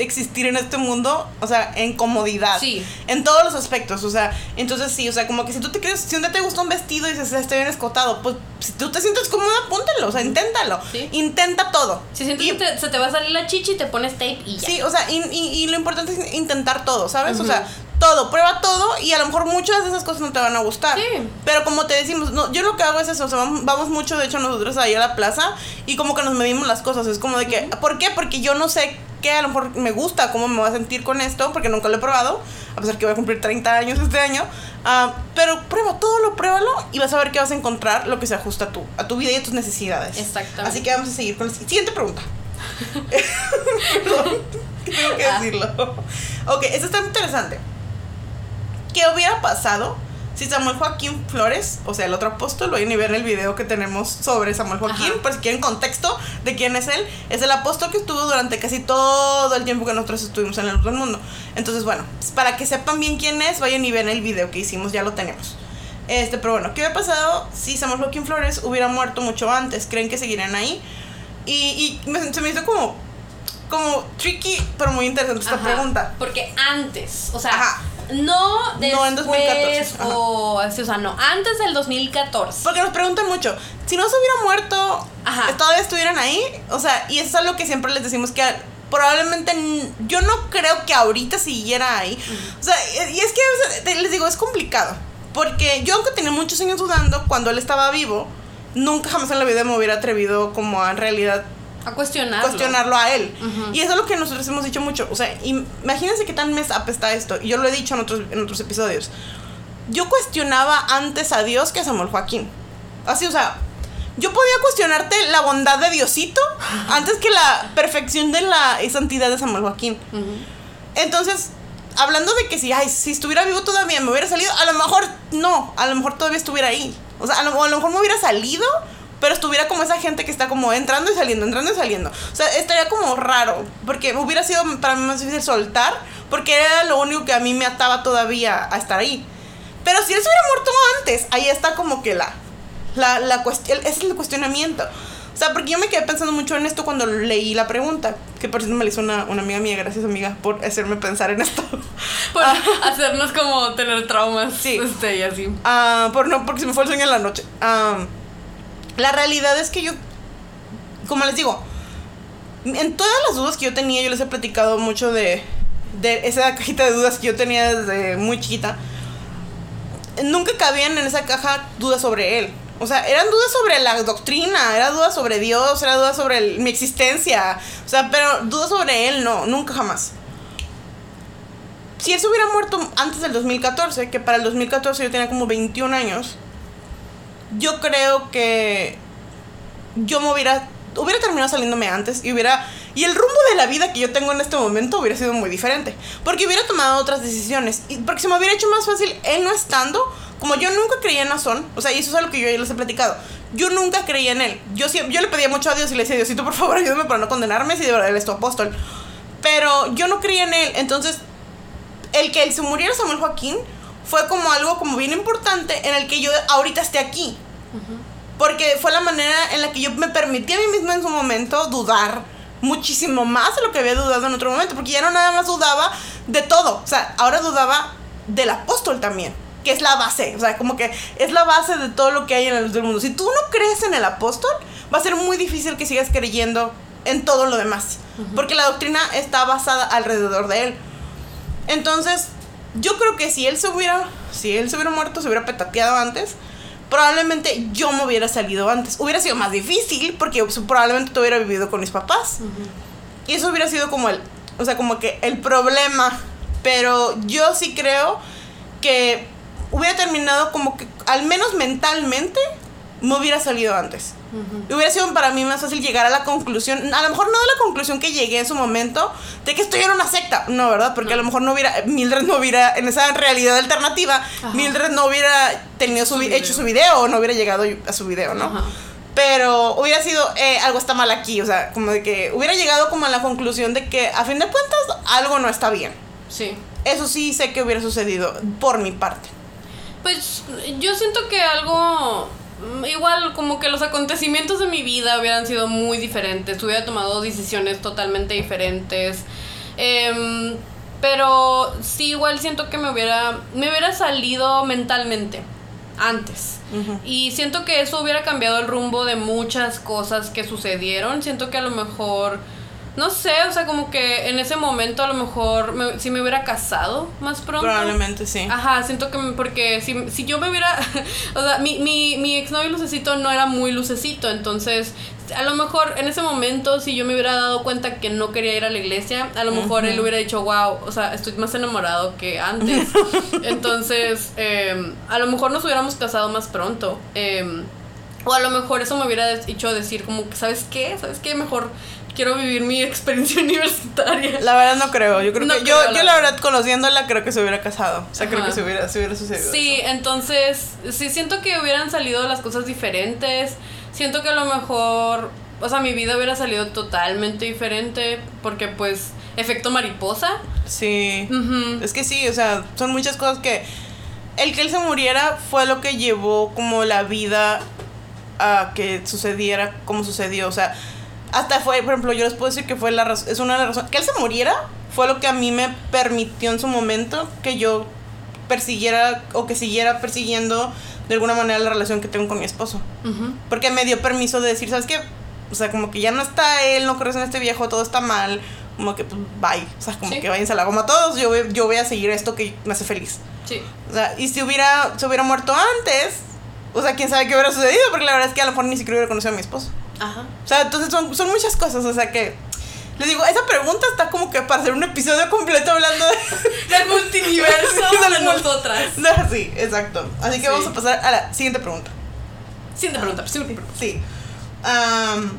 existir en este mundo, o sea, en comodidad. Sí. En todos los aspectos, o sea, entonces sí, o sea, como que si tú te quieres, si un día te gusta un vestido y dices, está bien escotado, pues si tú te sientes cómoda, póntelo, o sea, inténtalo. Sí. Intenta todo. Si sientes Y- que te- se te va a salir la chichi, te pones tape y ya. Sí, o sea, y, y- y lo importante es intentar todo, ¿sabes? O sea, todo, prueba todo y a lo mejor muchas de esas cosas no te van a gustar. Sí. Pero como te decimos, no, yo lo que hago es eso, o sea, vamos, vamos mucho, de hecho, nosotros ahí a la plaza y como que nos medimos las cosas, es como de que, ¿por qué? Porque yo no sé qué a lo mejor me gusta, cómo me voy a sentir con esto, porque nunca lo he probado, a pesar que voy a cumplir 30 años este año, ah, pero prueba todo, lo pruébalo y vas a ver que vas a encontrar lo que se ajusta a tu, a tu vida y a tus necesidades. Exactamente. Así que vamos a seguir con la siguiente pregunta. Perdón, tengo que Ah. decirlo. Ok, esto está interesante. ¿Qué hubiera pasado si Samuel Joaquín Flores, o sea, el otro apóstol, vayan y ver el video que tenemos sobre Samuel Joaquín, por si quieren contexto de quién es él, es el apóstol que estuvo durante casi todo el tiempo que nosotros estuvimos en el otro mundo. Entonces, bueno, para que sepan bien quién es, vayan y vean el video que hicimos, ya lo tenemos. Este, pero bueno, ¿qué hubiera pasado si Samuel Joaquín Flores hubiera muerto mucho antes? ¿Creen que seguirían ahí? Y, y me- se me hizo como, como tricky, pero muy interesante esta pregunta. Porque antes, o sea, Ajá. No después No en 2014, ajá. o, así, o sea, no, antes del 2014. Porque nos preguntan mucho, si no se hubiera muerto, Ajá. todavía estuvieran ahí. O sea, y eso es algo que siempre les decimos que probablemente yo no creo que ahorita siguiera ahí. O sea, y es que o sea, te- les digo, es complicado. Porque yo, aunque tenía muchos años dudando, cuando él estaba vivo, nunca jamás en la vida me hubiera atrevido como a en realidad A cuestionarlo. cuestionarlo a él. Ujú. Y eso es lo que nosotros hemos dicho mucho. O sea, imagínense qué tan mess up está esto. Y yo lo he dicho en otros, en otros episodios. Yo cuestionaba antes a Dios que a Samuel Joaquín. Así, o sea, yo podía cuestionarte la bondad de Diosito antes que la perfección de la santidad de Samuel Joaquín. Entonces, hablando de que si, ay, si estuviera vivo todavía me hubiera salido, a lo mejor no, a lo mejor todavía estuviera ahí. O sea, a lo, a lo mejor me hubiera salido, pero estuviera como esa gente que está como entrando y saliendo, entrando y saliendo. O sea, estaría como raro, porque hubiera sido para mí más difícil soltar, porque era lo único que a mí me ataba todavía a estar ahí. Pero si él se hubiera muerto antes, ahí está como que la, la, la cuestión, es el cuestionamiento. O sea, porque yo me quedé pensando mucho en esto cuando leí la pregunta, que por cierto me la hizo una, una amiga mía, gracias amiga por hacerme pensar en esto. Por Ah. hacernos como tener traumas. Sí. Este, y así. Ah, por no, porque se me fue el sueño en la noche. Ah, la realidad es que yo, como les digo, en todas las dudas que yo tenía, yo les he platicado mucho de, de esa cajita de dudas que yo tenía desde muy chiquita. Nunca cabían en esa caja dudas sobre él. O sea, eran dudas sobre la doctrina, era dudas sobre Dios, era dudas sobre mi existencia. O sea, pero dudas sobre él no, nunca jamás. Si él se hubiera muerto antes del 2014, que para el 2014 yo tenía como 21 años, yo creo que yo me hubiera hubiera terminado saliéndome antes y hubiera y el rumbo de la vida que yo tengo en este momento hubiera sido muy diferente, porque hubiera tomado otras decisiones y porque se me hubiera hecho más fácil él no estando, como yo nunca creía en Nazón, o sea, y eso es algo que yo ya les he platicado. Yo nunca creía en él. Yo yo le pedía mucho a Dios y le decía, Diosito, por favor, ayúdame para no condenarme si de verdad él es tu apóstol. Pero yo no creía en él, entonces el que él se muriera Samuel Joaquín fue como algo como bien importante en el que yo ahorita esté aquí. Porque fue la manera en la que yo me permití a mí misma en su momento dudar muchísimo más de lo que había dudado en otro momento. Porque ya no nada más dudaba de todo. O sea, ahora dudaba del apóstol también. Que es la base. O sea, como que es la base de todo lo que hay en del mundo. Si tú no crees en el apóstol, va a ser muy difícil que sigas creyendo en todo lo demás. Porque la doctrina está basada alrededor de él. Entonces, yo creo que si él se hubiera, si él se hubiera muerto, se hubiera petateado antes, probablemente yo me hubiera salido antes. Hubiera sido más difícil porque probablemente te hubiera vivido con mis papás. Y eso hubiera sido como el, o sea, como que el problema. Pero yo sí creo que hubiera terminado como que, al menos mentalmente, me hubiera salido antes. Y hubiera sido para mí más fácil llegar a la conclusión, a lo mejor no de la conclusión que llegué en su momento, de que estoy en una secta. No, ¿verdad? Porque a lo mejor no hubiera, Mildred no hubiera, en esa realidad alternativa, Mildred no hubiera tenido su, Su hecho su video o no hubiera llegado a su video, ¿no? Ajá. Pero hubiera sido, eh, algo está mal aquí, o sea, como de que hubiera llegado como a la conclusión de que a fin de cuentas algo no está bien. Sí. Eso sí sé que hubiera sucedido por mi parte. Pues yo siento que algo igual como que los acontecimientos de mi vida hubieran sido muy diferentes, hubiera tomado decisiones totalmente diferentes. Em, pero sí igual siento que me hubiera me hubiera salido mentalmente antes. Y siento que eso hubiera cambiado el rumbo de muchas cosas que sucedieron. Siento que a lo mejor no sé, o sea, como que en ese momento a lo mejor me- si me hubiera casado más pronto. Probablemente sí. Ajá, siento que me- porque si, si yo me hubiera, o sea, mi, mi, mi exnovio lucecito no era muy lucecito, entonces a lo mejor en ese momento si yo me hubiera dado cuenta que no quería ir a la iglesia, a lo mejor él hubiera dicho, wow, o sea, estoy más enamorado que antes. entonces, eh, a lo mejor nos hubiéramos casado más pronto. eh, o a lo mejor eso me hubiera hecho decir como que, ¿sabes qué? ¿Sabes qué? Mejor quiero vivir mi experiencia universitaria. La verdad no creo. Yo creo No que creo, yo, la yo la verdad. conociéndola creo que se hubiera casado. O sea, creo que se hubiera, se hubiera sucedido. Sí, eso. entonces sí siento que hubieran salido las cosas diferentes. Siento que a lo mejor, o sea, mi vida hubiera salido totalmente diferente porque pues efecto mariposa. Sí. Ujú. Es que sí, o sea, son muchas cosas que el que él se muriera fue lo que llevó como la vida a que sucediera como sucedió, o sea, hasta fue, por ejemplo, yo les puedo decir que fue la razón, es una de las razones, que él se muriera fue lo que a mí me permitió en su momento que yo persiguiera o que siguiera persiguiendo de alguna manera la relación que tengo con mi esposo. Ujú. Porque me dio permiso de decir, ¿sabes qué? O sea, como que ya no está él, no crees en este viejo, todo está mal. Como que, pues, bye. O sea, como Sí. que váyanse a la goma todos, yo, voy- yo voy a seguir esto que me hace feliz. Sí. O sea, y si hubiera, se hubiera muerto antes, o sea, quién sabe qué hubiera sucedido, porque la verdad es que a lo mejor ni siquiera hubiera conocido a mi esposo. Ajá. O sea, entonces son, son muchas cosas, o sea que... Les digo, esa pregunta está como que para hacer un episodio completo hablando de... Del multiverso de mul- nosotras. sí, exacto. Así que Sí. vamos a pasar a la siguiente pregunta. Siguiente pregunta, siguiente pregunta. Sí. Am,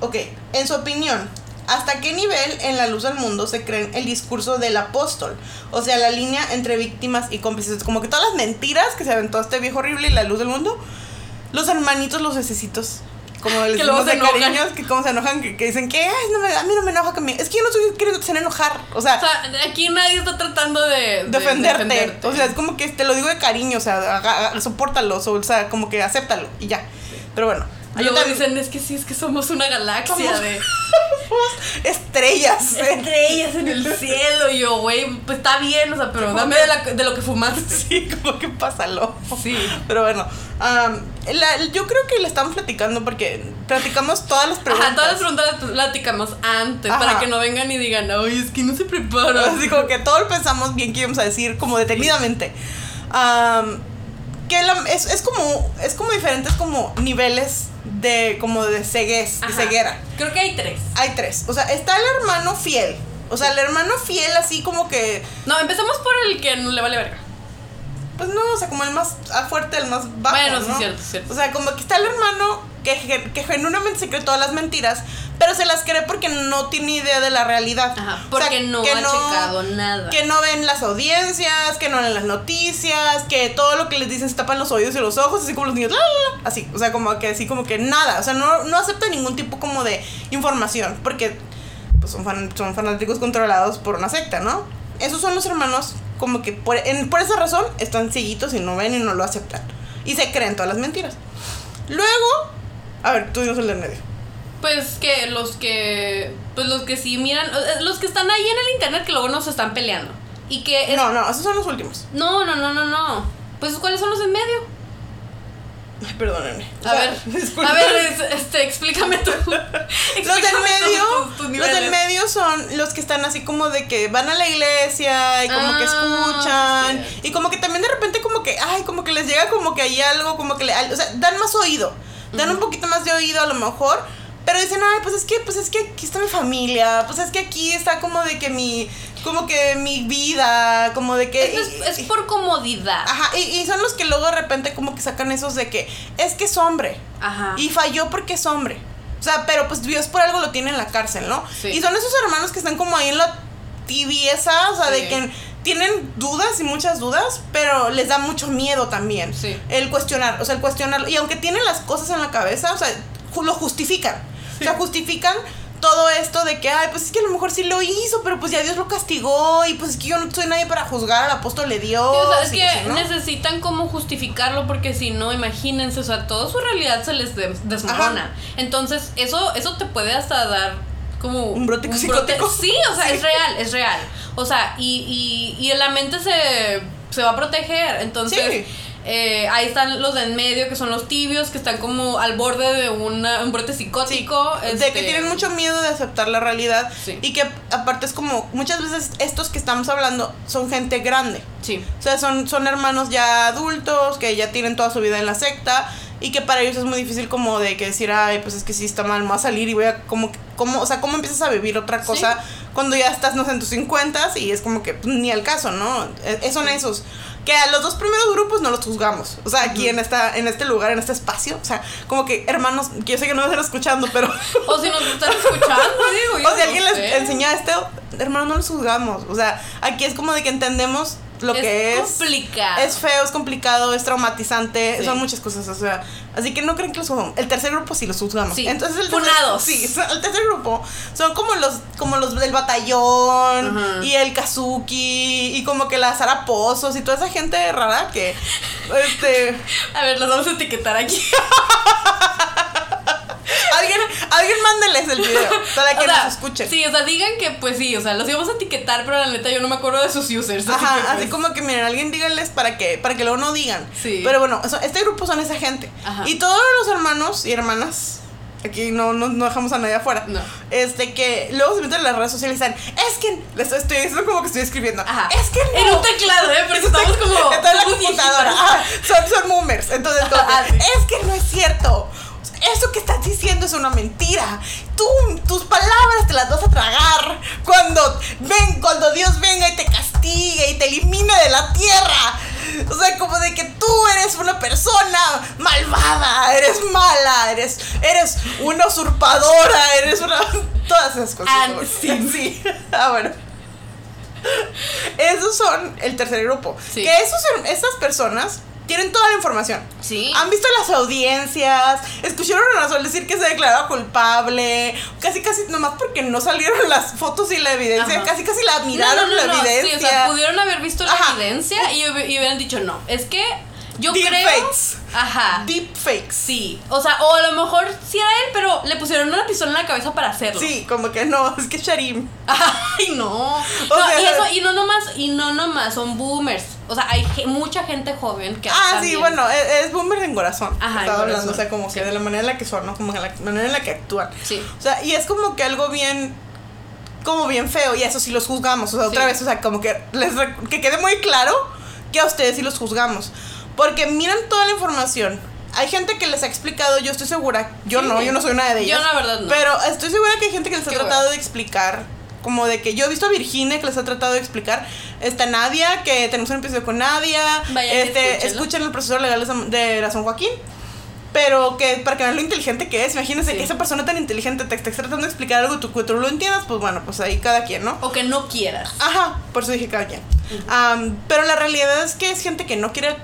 ok, en su opinión, ¿hasta qué nivel en la luz del mundo se creen el discurso del apóstol? O sea, la línea entre víctimas y cómplices. Como que todas las mentiras que se aventó este viejo horrible y la luz del mundo, los hermanitos, los necesitos. Como les Que decimos de enojan. cariños, que como se enojan, que, que dicen que "Ay, no me, a mí no me enoja que me... Es que yo no estoy queriendo hacer enojar. O sea, O sea, aquí nadie está tratando de, de defenderte. defenderte. O sea, es como que te lo digo de cariño, o sea, sopórtalo, o sea, como que acéptalo y ya. Pero bueno, Luego ayúdame. dicen, es que sí, es que somos una galaxia Somos- de estrellas. estrellas en el cielo. Y yo, güey, pues está bien, o sea, pero dame de, la- de lo que fumaste. Sí, como que pásalo. Sí. Pero bueno, la- yo creo que le estamos platicando porque platicamos todas las preguntas. Ajá, todas las preguntas las platicamos antes Ajá. para que no vengan y digan, ay, es que no se prepara. Así como que todo lo pensamos bien que íbamos a decir, como detenidamente. Am, que la- es, es como es como diferentes como niveles de como de ceguez, de ceguera. Creo que hay tres. Hay tres. O sea, está el hermano fiel. O sea, el hermano fiel así como que No, empezamos por el que no le vale verga. Pues no, o sea, como el más ah, fuerte, el más bajo. Bueno, sí, ¿no? cierto, cierto. O sea, como que está el hermano que, que genuinamente se cree todas las mentiras, pero se las cree porque no tiene idea de la realidad. Ajá, O sea, porque no que ha checado nada. Que no ven las audiencias, que no leen las noticias, que todo lo que les dicen se tapan los oídos y los ojos, así como los niños, la, la, la, así. O sea, como que así como que nada. O sea, no, no acepta ningún tipo como de información, porque pues son, fan- son fanáticos controlados por una secta, ¿no? Esos son los hermanos como que por, en- por esa razón están cieguitos y no ven y no lo aceptan. Y se creen todas las mentiras. Luego, a ver, tú dinos el del medio. Pues que los que. Pues los que sí miran. eh, Los que están ahí en el internet que luego nos están peleando. Y que. es- No, no, esos son los últimos. no, no, no, no, no. Pues ¿cuáles son los en medio? Ay, perdónenme. A ver, a ver, es- este, explícame tú. Los del medio, tus- tus los del medio son los que están así como de que van a la iglesia y como que Ah, escuchan sí. y como que también de repente como que, ay, como que les llega como que hay algo, como que le, o sea, dan más oído, dan un poquito más de oído a lo mejor, pero dicen, ay, pues es que, pues es que aquí está mi familia, pues es que aquí está como de que mi, como que mi vida, como de que... Es, es- es por comodidad. Ajá, y, y son los que luego de repente como que sacan esos de que es que es hombre. Ajá. Y falló porque es hombre. O sea, pero pues Dios por algo lo tiene en la cárcel, ¿no? Sí. Y son esos hermanos que están como ahí en la tibieza, o sea, Sí. de que tienen dudas y muchas dudas, pero les da mucho miedo también. Sí. El cuestionar, o sea, el cuestionarlo. Y aunque tienen las cosas en la cabeza, o sea, lo justifican. O sea, justifican todo esto de que, ay, pues es que a lo mejor sí lo hizo, pero pues ya Dios lo castigó y pues es que yo no soy nadie para juzgar al apóstol de Dios. Sí, o sea, es que así, ¿no? necesitan como justificarlo porque si no, imagínense, o sea, toda su realidad se les de- desmorona. Entonces, eso, eso te puede hasta dar como... Un brote psicótico. Sí, o sea, Sí. es real, es real. O sea, y, y, y la mente se, se va a proteger. Entonces, Sí. Eh, ahí están los de en medio, que son los tibios, que están como al borde de una- un brote psicótico. de este, que tienen mucho miedo de aceptar la realidad Sí. y que aparte es como muchas veces estos que estamos hablando son gente grande. Sí. O sea, son, son hermanos ya adultos que ya tienen toda su vida en la secta y que para ellos es muy difícil como de que decir, ay, pues es que sí está mal, me voy a salir y voy a como, como o sea, ¿cómo empiezas a vivir otra cosa cuando ya estás, no sé, en tus 50 y es como que pues, ni al caso, ¿no? Eh, son esos. Que a los dos primeros grupos no los juzgamos. O sea, aquí en, esta, en este lugar, en este espacio. O sea, como que hermanos, yo sé que no me están escuchando, pero... O si nos están escuchando, digo. yo O si no alguien les enseña esto, hermano, no los juzgamos. O sea, aquí es como de que entendemos lo que es. complicado. Es feo, es complicado, es traumatizante, Sí. son muchas cosas, o sea, así que no creen que los juzgamos. El tercer grupo sí los juzgamos. Sí. Entonces el tercer, Funados. sí, el tercer grupo son como los como los del batallón Ajá. y el Kazuki y como que la Sara Pozos y toda esa gente rara que este A ver, los vamos a etiquetar aquí. alguien mándeles el video para que O sea, nos escuchen. Sí, o sea, digan que pues sí, o sea, los íbamos a etiquetar, pero la neta yo no me acuerdo de sus users. así Ajá, que, así pues, como que miren, alguien díganles para que, para que luego no digan. Sí. Pero bueno, este grupo son esa gente. Ajá. Y todos los hermanos y hermanas, aquí no, no, no dejamos a nadie afuera. No. Este que luego se meten en las redes sociales y dicen, es que, les estoy diciendo como que estoy escribiendo. Ajá. Es que En no. un teclado, ¿eh? Porque estamos como. Está en la computadora. Ah, son, son boomers. Entonces, que, Ah, sí. es que no es cierto. Eso que estás diciendo es una mentira. Tú, tus palabras te las vas a tragar cuando ven, cuando Dios venga y te castigue y te elimine de la tierra. O sea, como de que tú eres una persona malvada eres, eres una usurpadora, eres una. Todas esas cosas. Sí. sí. Ah, bueno. Esos son el tercer grupo. Sí. Que esos, esas personas tienen toda la información. Sí. Han visto las audiencias, escucharon a Razón decir que se declaraba culpable, casi casi nomás porque no salieron las fotos y la evidencia, Ajá. casi casi la miraron la evidencia. Sí, o sea, pudieron haber visto la Ajá. evidencia y, y hubieran dicho no. Es que yo Deep creo. fakes. Ajá. Deep fakes. Sí. O sea, o a lo mejor sí era él, pero le pusieron una pistola en la cabeza para hacerlo. Sí, como que no, es que Sharim. Ay, no. No, sea, y eso, y no nomás, y no nomás, son boomers. O sea, hay mucha gente joven que Ah, sí, bueno, es, es boomer en corazón. Ajá, Estaba hablando, corazón. o sea, como que de la manera en la que son, ¿no? Como que la manera en la que actúan. Sí. O sea, y es como que algo bien como bien feo y eso sí los juzgamos, o sea, otra vez, o sea, como que les que quede muy claro que a ustedes sí los juzgamos, porque miran toda la información. Hay gente que les ha explicado, yo estoy segura, yo Sí. no, yo no soy una de Yo ellas. la verdad no. Pero estoy segura que hay gente que les ha tratado bueno. de explicar como de que yo he visto a Virginia que les ha tratado de explicar. Está Nadia, que tenemos un episodio con Nadia. Vayan y este, escuchen el proceso legal de la San Joaquín. Pero que para que vean lo inteligente que es, imagínense Sí. que esa persona tan inteligente te está tratando de explicar algo tú, que tú lo entiendas, pues bueno, pues ahí cada quien, ¿no? O que no quieras. Ajá, por eso dije cada quien. Pero la realidad es que es gente que no quiere,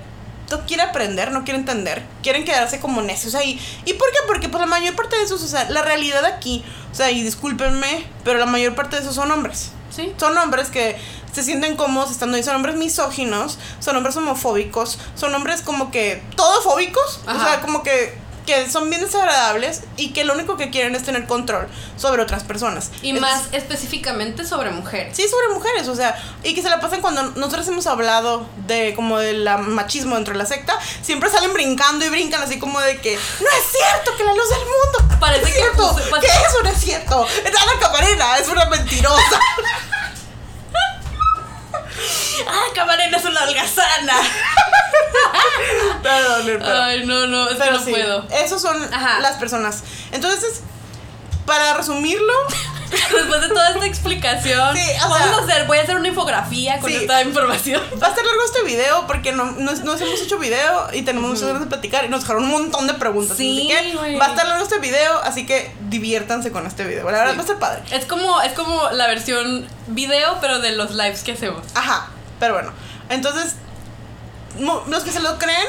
no quiere aprender, no quiere entender, quieren quedarse como necios ahí. ¿Y por qué? Porque pues la mayor parte de esos, o sea, la realidad aquí, o sea, y discúlpenme, pero la mayor parte de esos son hombres. Sí. Son hombres que se sienten cómodos estando ahí, son hombres misóginos, son hombres homofóbicos, son hombres como que todofóbicos, o Ajá. sea, como que, que son bien desagradables y que lo único que quieren es tener control sobre otras personas. Y Es- más específicamente sobre mujeres. Sí, sobre mujeres, o sea, y que se la pasan cuando nosotros hemos hablado de como del machismo dentro de la secta, siempre salen brincando y brincan así como de que no es cierto que la luz del mundo. Parece es que cierto, que eso no es cierto. Ana Camarena es una mentirosa. ¡Ah, Camarena es una holgazana! Perdón, pero, Ay, no, no, es que no sí, puedo. Esos son Ajá. las personas. Entonces, para resumirlo, Después de toda esta explicación, Sí, vamos sea- a hacer, voy a hacer una infografía con Sí. esta información. Va a estar largo este video porque no, no, no hemos hecho video y tenemos muchas ganas de platicar y nos dejaron un montón de preguntas. Sí, así que va a estar largo este video, así que diviértanse con este video. La verdad va a estar padre. Es como, es como la versión video, pero de los lives que hacemos. Ajá, pero bueno. Entonces, los que se lo creen,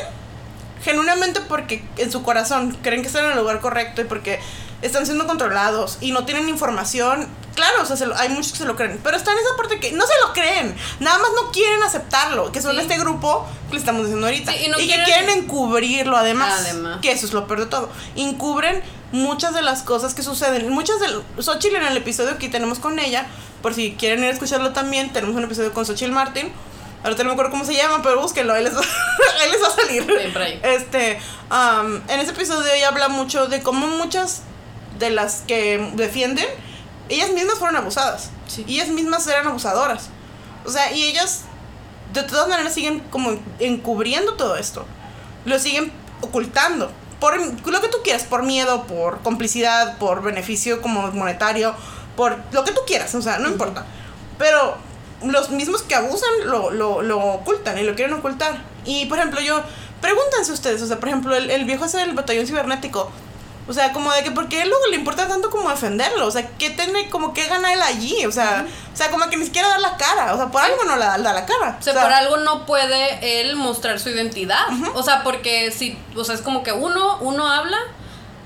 genuinamente porque en su corazón creen que están en el lugar correcto y porque están siendo controlados y no tienen información. Claro, o sea, se lo- hay muchos que se lo creen, pero está en esa parte que no se lo creen, nada más no quieren aceptarlo, que son Sí. este grupo que le estamos diciendo ahorita. Sí, y no que quieren- quieren encubrirlo además, Además. que eso es lo peor de todo. Encubren muchas de las cosas que suceden. Muchas de Xochitl en el episodio que tenemos con ella, por si quieren ir a escucharlo también, tenemos un episodio con Xochitl Martin. Ahorita no me acuerdo cómo se llama, pero búsquenlo, ahí les va, ahí les va a salir. Ahí. Este, am, en ese episodio ella habla mucho de cómo muchas de las que defienden, ellas mismas fueron abusadas. Sí. Y ellas mismas eran abusadoras. O sea, y ellas de todas maneras siguen como encubriendo todo esto. Lo siguen ocultando. Por lo que tú quieras, por miedo, por complicidad, por beneficio como monetario, por lo que tú quieras, o sea, no importa. Pero los mismos que abusan lo, lo, lo ocultan y lo quieren ocultar. Y por ejemplo, yo, pregúntense ustedes, o sea, por ejemplo, el, el viejo ese del batallón cibernético. O sea, como de que, ¿por qué luego le importa tanto como defenderlo? O sea, ¿qué tiene, como qué gana él allí? O sea, o sea, como que ni siquiera da la cara. O sea, por algo no la da, la cara. O sea, por algo no puede él mostrar su identidad. O sea, porque si, o sea, es como que uno, uno habla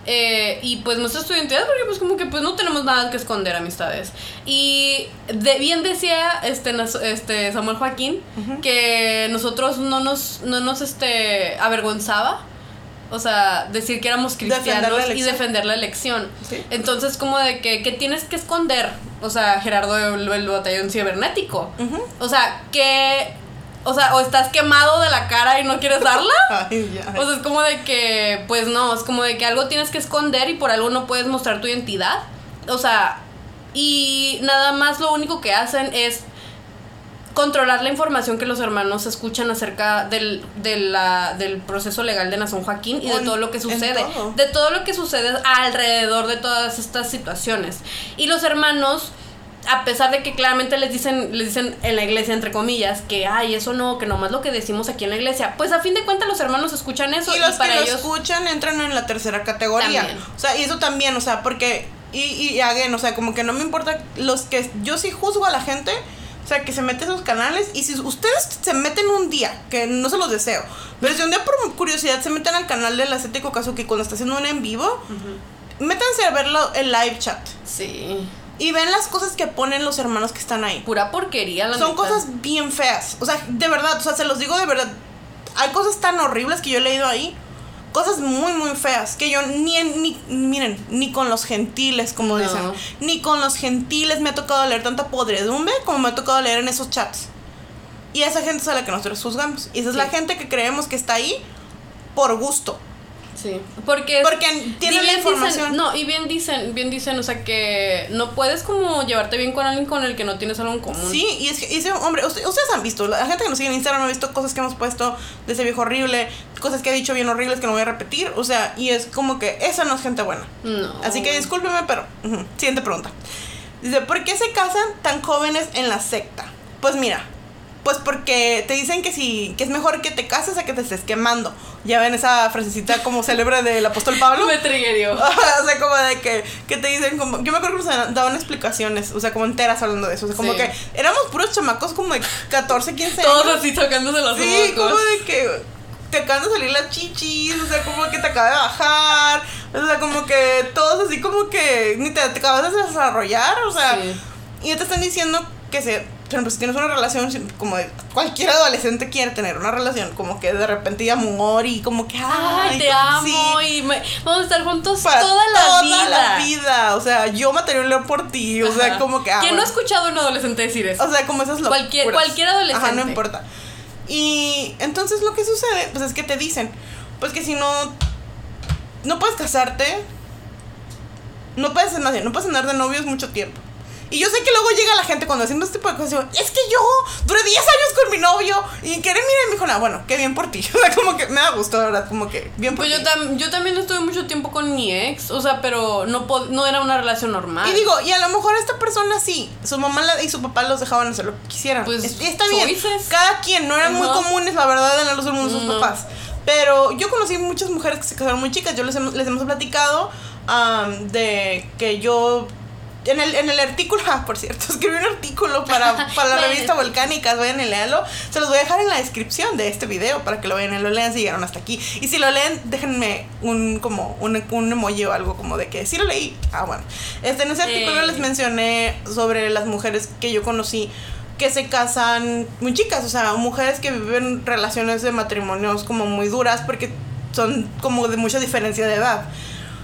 eh, y pues muestra su identidad porque pues como que pues no tenemos nada que esconder, amistades. Y de, bien decía este, este Samuel Joaquín que nosotros no nos, no nos este, avergonzaba. O sea, decir que éramos Defender cristianos y defender la elección. Sí. Entonces, como de que, ¿qué tienes que esconder? O sea, Gerardo, el, el batallón cibernético. O sea, que. O sea, o estás quemado de la cara y no quieres darla. Ay. O sea, es como de que, pues no, es como de que algo tienes que esconder y por algo no puedes mostrar tu identidad. O sea, y nada más lo único que hacen es controlar la información que los hermanos escuchan acerca del, de la- del proceso legal de Nazón Joaquín y de En- todo lo que sucede. todo. De todo lo que sucede alrededor de todas estas situaciones. Y los hermanos a pesar de que claramente les dicen, les dicen en la iglesia, entre comillas, que ay, eso no, que nomás lo que decimos aquí en la iglesia, pues a fin de cuentas los hermanos escuchan eso Y los para que lo escuchan entran en la tercera categoría. También. O sea, y eso también, o sea, porque. Y, y again, o sea, como que no me importa. Los que. Yo sí juzgo a la gente. O sea, que se mete a esos canales. Y si ustedes se meten un día, que no se los deseo. Pero si un día por curiosidad se meten al canal del ascético Kazuki cuando está haciendo un en vivo, métanse a verlo el live chat. Sí. Y ven las cosas que ponen los hermanos que están ahí. Pura porquería, la Son cosas bien feas. O sea, de verdad, o sea, se los digo de verdad. Hay cosas tan horribles que yo he leído ahí. Cosas muy, muy feas. Que yo ni, en- ni miren, ni con los gentiles, como No. dicen. Ni con los gentiles me ha tocado leer tanta podredumbre como me ha tocado leer en esos chats. Y esa gente es a la que nosotros juzgamos. Y esa es la gente que creemos que está ahí por gusto. Sí, porque Porque tienen la información. Dicen, no, y bien dicen, bien dicen, o sea que no puedes como llevarte bien con alguien con el que no tienes algo en común. Sí, y es que ese hombre, usted- ustedes han visto, la gente que nos sigue en Instagram ha visto cosas que hemos puesto de ese viejo horrible, cosas que ha dicho bien horribles que no voy a repetir, o sea, y es como que esa no es gente buena. No. Así que discúlpeme, pero siguiente pregunta. Dice, ¿por qué se casan tan jóvenes en la secta? Pues mira, pues porque te dicen que si que es mejor que te cases a que te estés quemando. Ya ven esa frasecita como célebre del apóstol Pablo. me triggerió. o sea, como de que, que te dicen como... Yo me acuerdo que nos daban explicaciones, o sea, como enteras hablando de eso. O sea, como Sí. que éramos puros chamacos como de 14, 15 Todos años. así tocándose los Sí, como de que te acaban de salir las chichis, o sea, como que te acaba de bajar. O sea, como que todos así como que ni te, te acabas de desarrollar, o sea... Sí. Y ya te están diciendo que se... Por ejemplo, si tienes una relación, como de cualquier adolescente quiere tener una relación, como que de repente hay amor y como que... Ay, te sí, amo y me- vamos a estar juntos toda la vida. la vida. O sea, yo león por ti. O sea, como que. ah, ¿Quién no ha escuchado a un adolescente decir eso? O sea, como esas locuras. Cualquier- cualquier adolescente. Ajá, no importa. Y entonces lo que sucede, pues es que te dicen, pues que si no. No puedes casarte. No puedes, no puedes andar de novios mucho tiempo. Y yo sé que luego llega la gente cuando haciendo este tipo de cosas, digo, es que yo duré 10 años con mi novio y que mira, y me dijo, no, bueno, qué bien por ti. O sea, como que me da gusto, la verdad, como que bien por Pues ti. yo, tam- yo también estuve mucho tiempo con mi ex, o sea, pero no, no era una relación normal. Y digo, y a lo mejor esta persona sí, su mamá y su papá los dejaban hacer lo que quisieran. Pues, Es- y está bien. choices. Cada quien, no eran muy comunes, la verdad, en la luz del mundo sus No. papás. Pero yo conocí muchas mujeres que se casaron muy chicas. Yo les hemos, les hemos platicado am, de que yo. En el, en el artículo, ah, por cierto, escribí un artículo para, para la revista Volcánicas, vayan y léanlo. Se los voy a dejar en la descripción de este video para que lo vayan y lo lean si llegaron hasta aquí. Y si lo leen, déjenme un como un, un emoji o algo como de que sí lo leí. Ah, bueno. Este, en ese artículo Eh. les mencioné sobre las mujeres que yo conocí que se casan muy chicas, o sea, mujeres que viven relaciones de matrimonios como muy duras porque son como de mucha diferencia de edad.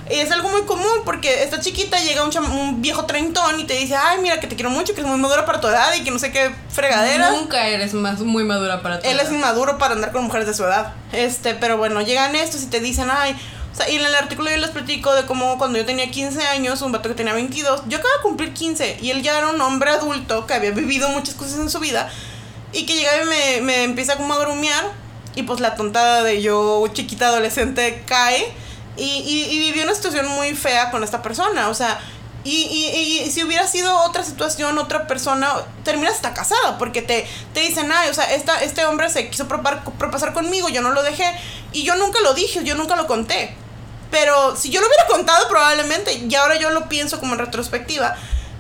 Es algo muy común porque esta chiquita llega un, un viejo treintón y te dice, ay, mira que te quiero mucho, que es muy madura para tu edad y que no sé qué fregadera. Nunca eres más muy madura para ti. Él es inmaduro para andar con mujeres de su edad. Este, pero bueno, llegan estos y te dicen, ay. O sea, y en el artículo yo les platico de cómo cuando yo tenía 15 años, un vato que tenía 22, yo acabo de cumplir 15 y él ya era un hombre adulto que había vivido muchas cosas en su vida y que llegaba y me, me empieza como a grumear y pues la tontada de yo, chiquita adolescente, cae y, y, y viví una situación muy fea con esta persona, o sea, y, y, y si hubiera sido otra situación, otra persona, terminas hasta casada, porque te, te dicen, ay, o sea, esta, este hombre se quiso propar- propasar conmigo, yo no lo dejé, y yo nunca lo dije, yo nunca lo conté. Pero si yo lo hubiera contado, probablemente, y ahora yo lo pienso como en retrospectiva,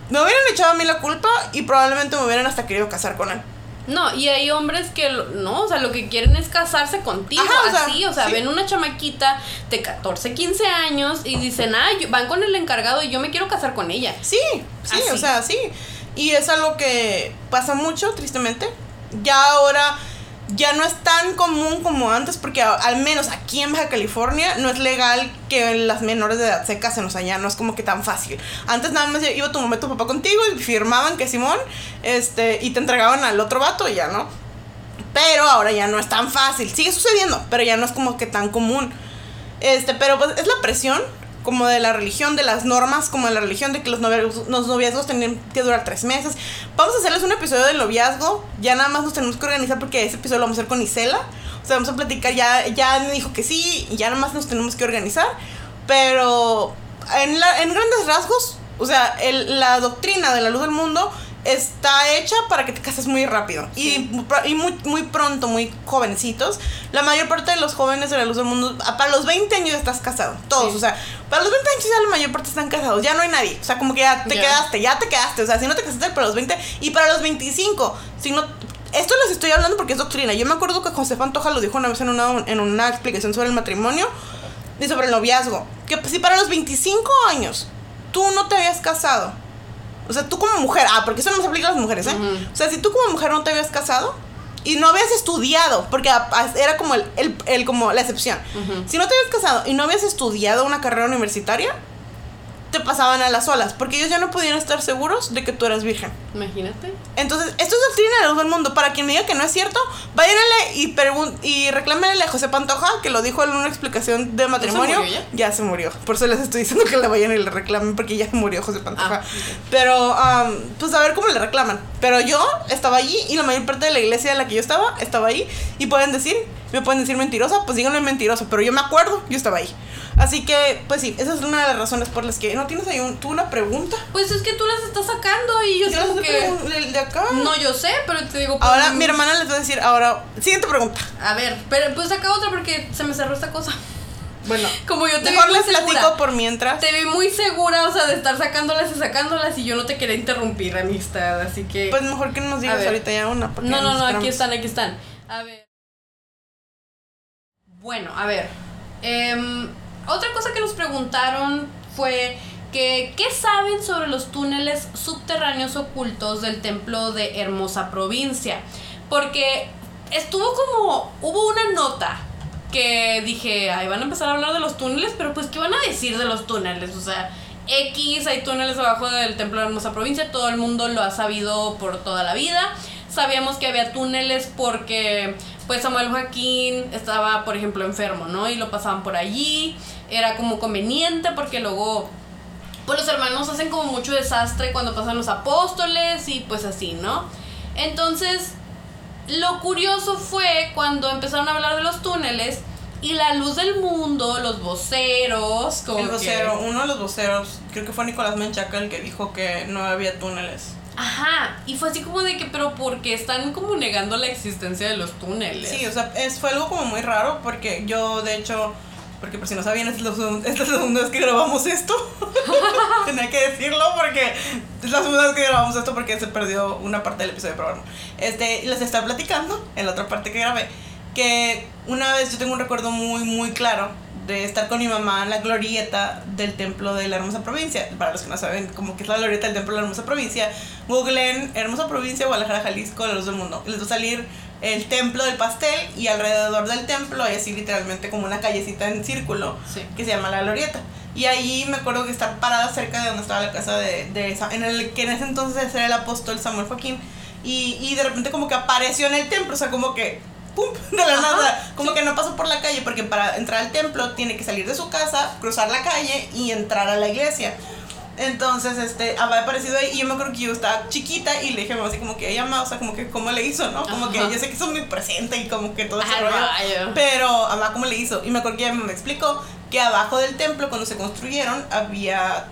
me hubieran echado a mí la culpa y probablemente me hubieran hasta querido casar con él. No, y hay hombres que no, o sea, lo que quieren es casarse contigo, Ajá, o sea, así, o sea, sí. ven una chamaquita de 14, 15 años y dicen, ah, yo- van con el encargado y yo me quiero casar con ella. Sí, sí, Así. o sea, sí. Y es algo que pasa mucho, tristemente. Ya ahora ya no es tan común como antes, porque al menos aquí en Baja California no es legal que las menores de edad se casen, o sea, ya no es como que tan fácil. Antes nada más iba tu mamá y tu papá contigo y firmaban que Simón, este, y te entregaban al otro vato y ya, ¿no? Pero ahora ya no es tan fácil. Sigue sucediendo, pero ya no es como que tan común. Este, pero pues es la presión como de la religión, de las normas, como de la religión de que los noviazgos, los noviazgos tienen que durar tres meses. Vamos a hacerles un episodio del noviazgo. Ya nada más nos tenemos que organizar porque ese episodio lo vamos a hacer con Isela. O sea, vamos a platicar. Ya, ya me dijo que sí, ya nada más nos tenemos que organizar. Pero en, la- en grandes rasgos, O sea, el- la doctrina de la luz del mundo está hecha para que te cases muy rápido y, y muy, muy pronto, muy jovencitos. La mayor parte de los jóvenes de la luz del mundo, a- para los 20 años estás casado, todos. Sí. O sea, para los 20 años ya la mayor parte están casados, ya no hay nadie. O sea, como que ya te quedaste, ya te quedaste. O sea, si no te casaste para los 20 y para los 25, si no... Esto les estoy hablando porque es doctrina. Yo me acuerdo que José Pantoja lo dijo una vez en una, en una explicación sobre el matrimonio y sobre el noviazgo. Que si para los 25 años tú no te habías casado, o sea, tú como mujer, ah, porque eso no se aplica a las mujeres, ¿eh? O sea, si tú como mujer no te habías casado y no habías estudiado, porque a- a- era como el, el- el- como la excepción. Si no te habías casado y no habías estudiado una carrera universitaria, te pasaban a las olas, porque ellos ya no podían estar seguros de que tú eras virgen. Imagínate. Entonces, esto es doctrina de la luz del mundo. Para quien me diga que no es cierto, váyanle y, y reclámenle a José Pantoja, que lo dijo en una explicación de matrimonio. murió ya? se murió. Por eso les estoy diciendo que le vayan y le reclamen, porque ya murió José Pantoja. Ah, ok. Pero, am, pues a ver cómo le reclaman. Pero yo estaba allí y la mayor parte de la iglesia de la que yo estaba, estaba ahí. Y pueden decir, me pueden decir mentirosa, pues díganme mentiroso. Pero yo me acuerdo, yo estaba ahí. Así que, pues sí, esa es una de las razones por las que no tienes ahí un, tú una pregunta. Pues es que tú las estás sacando y yo Yo les que. de, de acá. No, yo sé, pero te digo. pues, Ahora mi hermana les va a decir, ahora, siguiente pregunta. A ver, pero pues saca otra porque se me cerró esta cosa. Bueno, Como yo te vi mejor muy les platico por mientras. Te vi muy segura, o sea, de estar sacándolas y sacándolas y yo no te quería interrumpir, amistad, así que. Pues mejor que nos digas ver. ahorita ya una. no, no, no, aquí están, aquí están. A ver. Bueno, a ver. em, otra cosa que nos preguntaron fue que ¿qué saben sobre los túneles subterráneos ocultos del templo de Hermosa Provincia? Porque estuvo como hubo una nota que dije, ay, van a empezar a hablar de los túneles, pero pues ¿qué van a decir de los túneles? O sea, X, hay túneles abajo del templo de Hermosa Provincia, todo el mundo lo ha sabido por toda la vida. Sabíamos que había túneles porque pues Samuel Joaquín estaba, por ejemplo, enfermo, ¿no? Y lo pasaban por allí, era como conveniente porque luego pues los hermanos hacen como mucho desastre cuando pasan los apóstoles y pues así, ¿no? Entonces, lo curioso fue cuando empezaron a hablar de los túneles y la luz del mundo, los voceros, como El que- vocero, uno de los voceros, creo que fue Nicolás Menchaca el que dijo que no había túneles. Ajá, y fue así como de que, pero porque están como negando la existencia de los túneles. Sí, o sea, es, fue algo como muy raro porque yo, de hecho, porque por si no sabían, es la esta es la segunda vez que grabamos esto. Tenía que decirlo porque es la segunda vez que grabamos esto porque se perdió una parte del episodio, pero bueno. Este, les estaba platicando en la otra parte que grabé que una vez yo tengo un recuerdo muy, muy claro de estar con mi mamá en la glorieta del templo de la hermosa provincia. Para los que no saben cómo que es la glorieta del templo de la hermosa provincia, googleen hermosa provincia, Guadalajara, Jalisco, la luz del mundo. Les va a salir el templo del pastel y alrededor del templo hay así literalmente como una callecita en círculo Sí. que se llama la glorieta. Y allí me acuerdo que estar parada cerca de donde estaba la casa de, de en el que en ese entonces era el apóstol Samuel Joaquín. Y, y de repente como que apareció en el templo, o sea, como que ¡pum! de la Ajá, nada, como que no pasó por la calle, porque para entrar al templo tiene que salir de su casa, cruzar la calle y entrar a la iglesia. Entonces, este, había aparecido ahí y yo me acuerdo que yo estaba chiquita y le dije así como que ella ama, o sea, como que cómo le hizo, ¿no? Como que yo sé que eso muy presente y como que todo ese rollo. rayo. Pero, mamá, ¿cómo le hizo? Y me acuerdo que ella me explicó que abajo del templo, cuando se construyeron, había.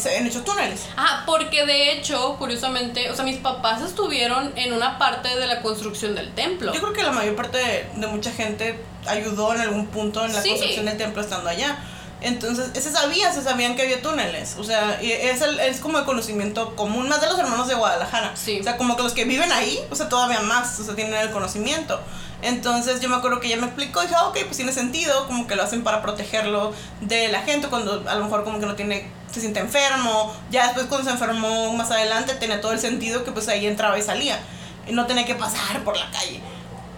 Se habían hecho túneles. Ah, porque de hecho, curiosamente, o sea, mis papás estuvieron en una parte de la construcción del templo. Yo creo que la mayor parte de, de mucha gente ayudó en algún punto en la Sí. construcción del templo estando allá. Entonces, se sabía, se sabían que había túneles. O sea, y es, el- es como el conocimiento común, más de los hermanos de Guadalajara. Sí. O sea, como que los que viven ahí, o sea, todavía más, o sea, tienen el conocimiento. Entonces, yo me acuerdo que ella me explicó y dije, ah, ok, pues tiene sentido, como que lo hacen para protegerlo de la gente cuando a lo mejor como que no tiene, se siente enfermo. Ya después cuando se enfermó más adelante tenía todo el sentido que pues ahí entraba y salía. Y no tenía que pasar por la calle.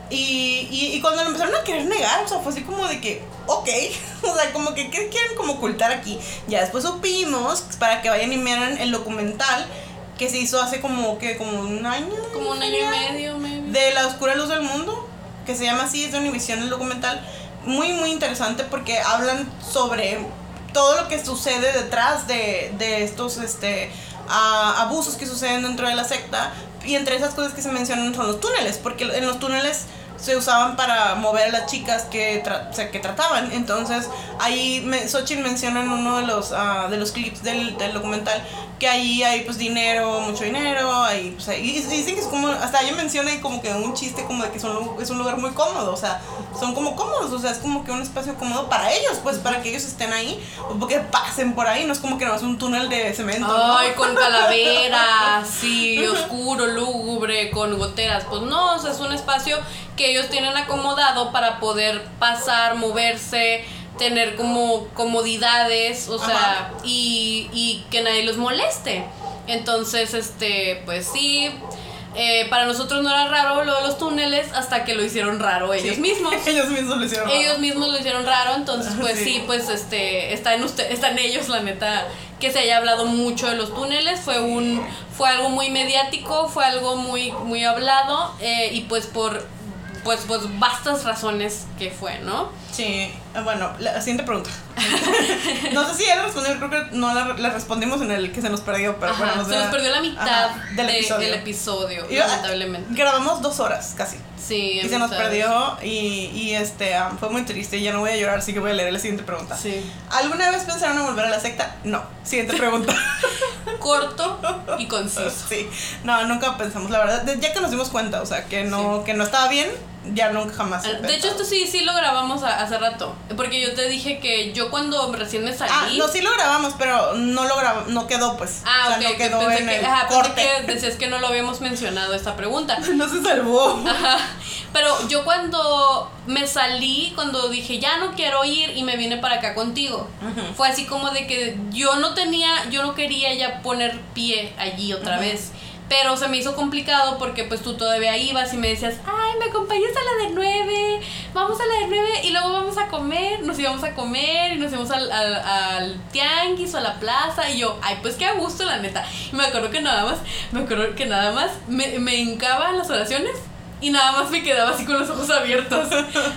Y, y, y cuando lo empezaron a querer negar, o sea, fue así como de que, ok, o sea, como que, ¿qué quieren como ocultar aquí? Ya después supimos, para que vayan y miren el documental que se hizo hace como, que como un año. Como un año y medio, maybe. De la oscura luz del mundo, que se llama así, es de Univision el documental. Muy, muy interesante porque hablan sobre todo lo que sucede detrás de, de estos este, abusos que suceden dentro de la secta. Y entre esas cosas que se mencionan son los túneles, porque en los túneles se usaban para mover a las chicas que, tra- que trataban. Entonces, ahí me, Xochitl menciona en uno de los, ah, de los clips del documental que ahí hay pues dinero, mucho dinero, ahí, pues, ahí- y dicen que es como, hasta menciona ahí como que un chiste como de que son, es un lugar muy cómodo, o sea, son como cómodos, o sea, es como que un espacio cómodo para ellos, pues para que ellos estén ahí, o porque pasen por ahí, no es como que no es un túnel de cemento. ¿no? Ay, con calaveras, sí, oscuro, lúgubre, con goteras. Pues no, o sea, es un espacio que ellos tienen acomodado para poder pasar, moverse, tener como comodidades, o sea, y, y que nadie los moleste. Entonces, este, pues sí. eh, para nosotros no era raro lo de los túneles hasta que lo hicieron raro ellos Sí. mismos. ellos mismos lo hicieron. Ellos mismos lo hicieron raro, entonces pues Sí. sí, pues este está en usted, está en ellos la neta que se haya hablado mucho de los túneles, fue un fue algo muy mediático, fue algo muy muy hablado eh, y pues por pues pues vastas razones que fue, ¿no? Sí, eh, bueno, la siguiente pregunta. no sé si ya la respondimos, creo que no la, la respondimos en el que se nos perdió, pero Ajá, bueno, o se nos perdió la mitad ajá, del de- episodio. del episodio, Y, ah, lamentablemente. Grabamos dos horas casi. Sí, Y se nos perdió y, y este fue muy triste. Ya no voy a llorar, así que voy a leer la siguiente pregunta. Sí. ¿Alguna vez pensaron en volver a la secta? No. Siguiente pregunta. Corto y conciso. sí. No, nunca pensamos, la verdad. Ya que nos dimos cuenta, o sea, que no, que no estaba bien, ya nunca jamás. De hecho, esto sí, sí lo grabamos a- hace rato. Porque yo te dije que yo cuando recién me salí. Ah, no, sí lo grabamos, pero no lo grabamos, no quedó pues. Ah, o sea, ok, no que quedó pensé en que, el ajá, pensé corte. que decías que no lo habíamos mencionado esta pregunta. No se salvó. Ajá. Pero yo cuando me salí, cuando dije ya no quiero ir y me vine para acá contigo, Ujú. fue así como de que yo no tenía, yo no quería ya poner pie allí otra vez. Pero se me hizo complicado porque pues tú todavía ibas y me decías, ay, me acompañas a la de nueve, vamos a la de nueve y luego vamos a comer, nos íbamos a comer y nos íbamos al, al, al tianguis o a la plaza y yo, ay, pues qué a gusto la neta. Y me acuerdo que nada más, me acuerdo que nada más me, me hincaba las oraciones y nada más me quedaba así con los ojos abiertos.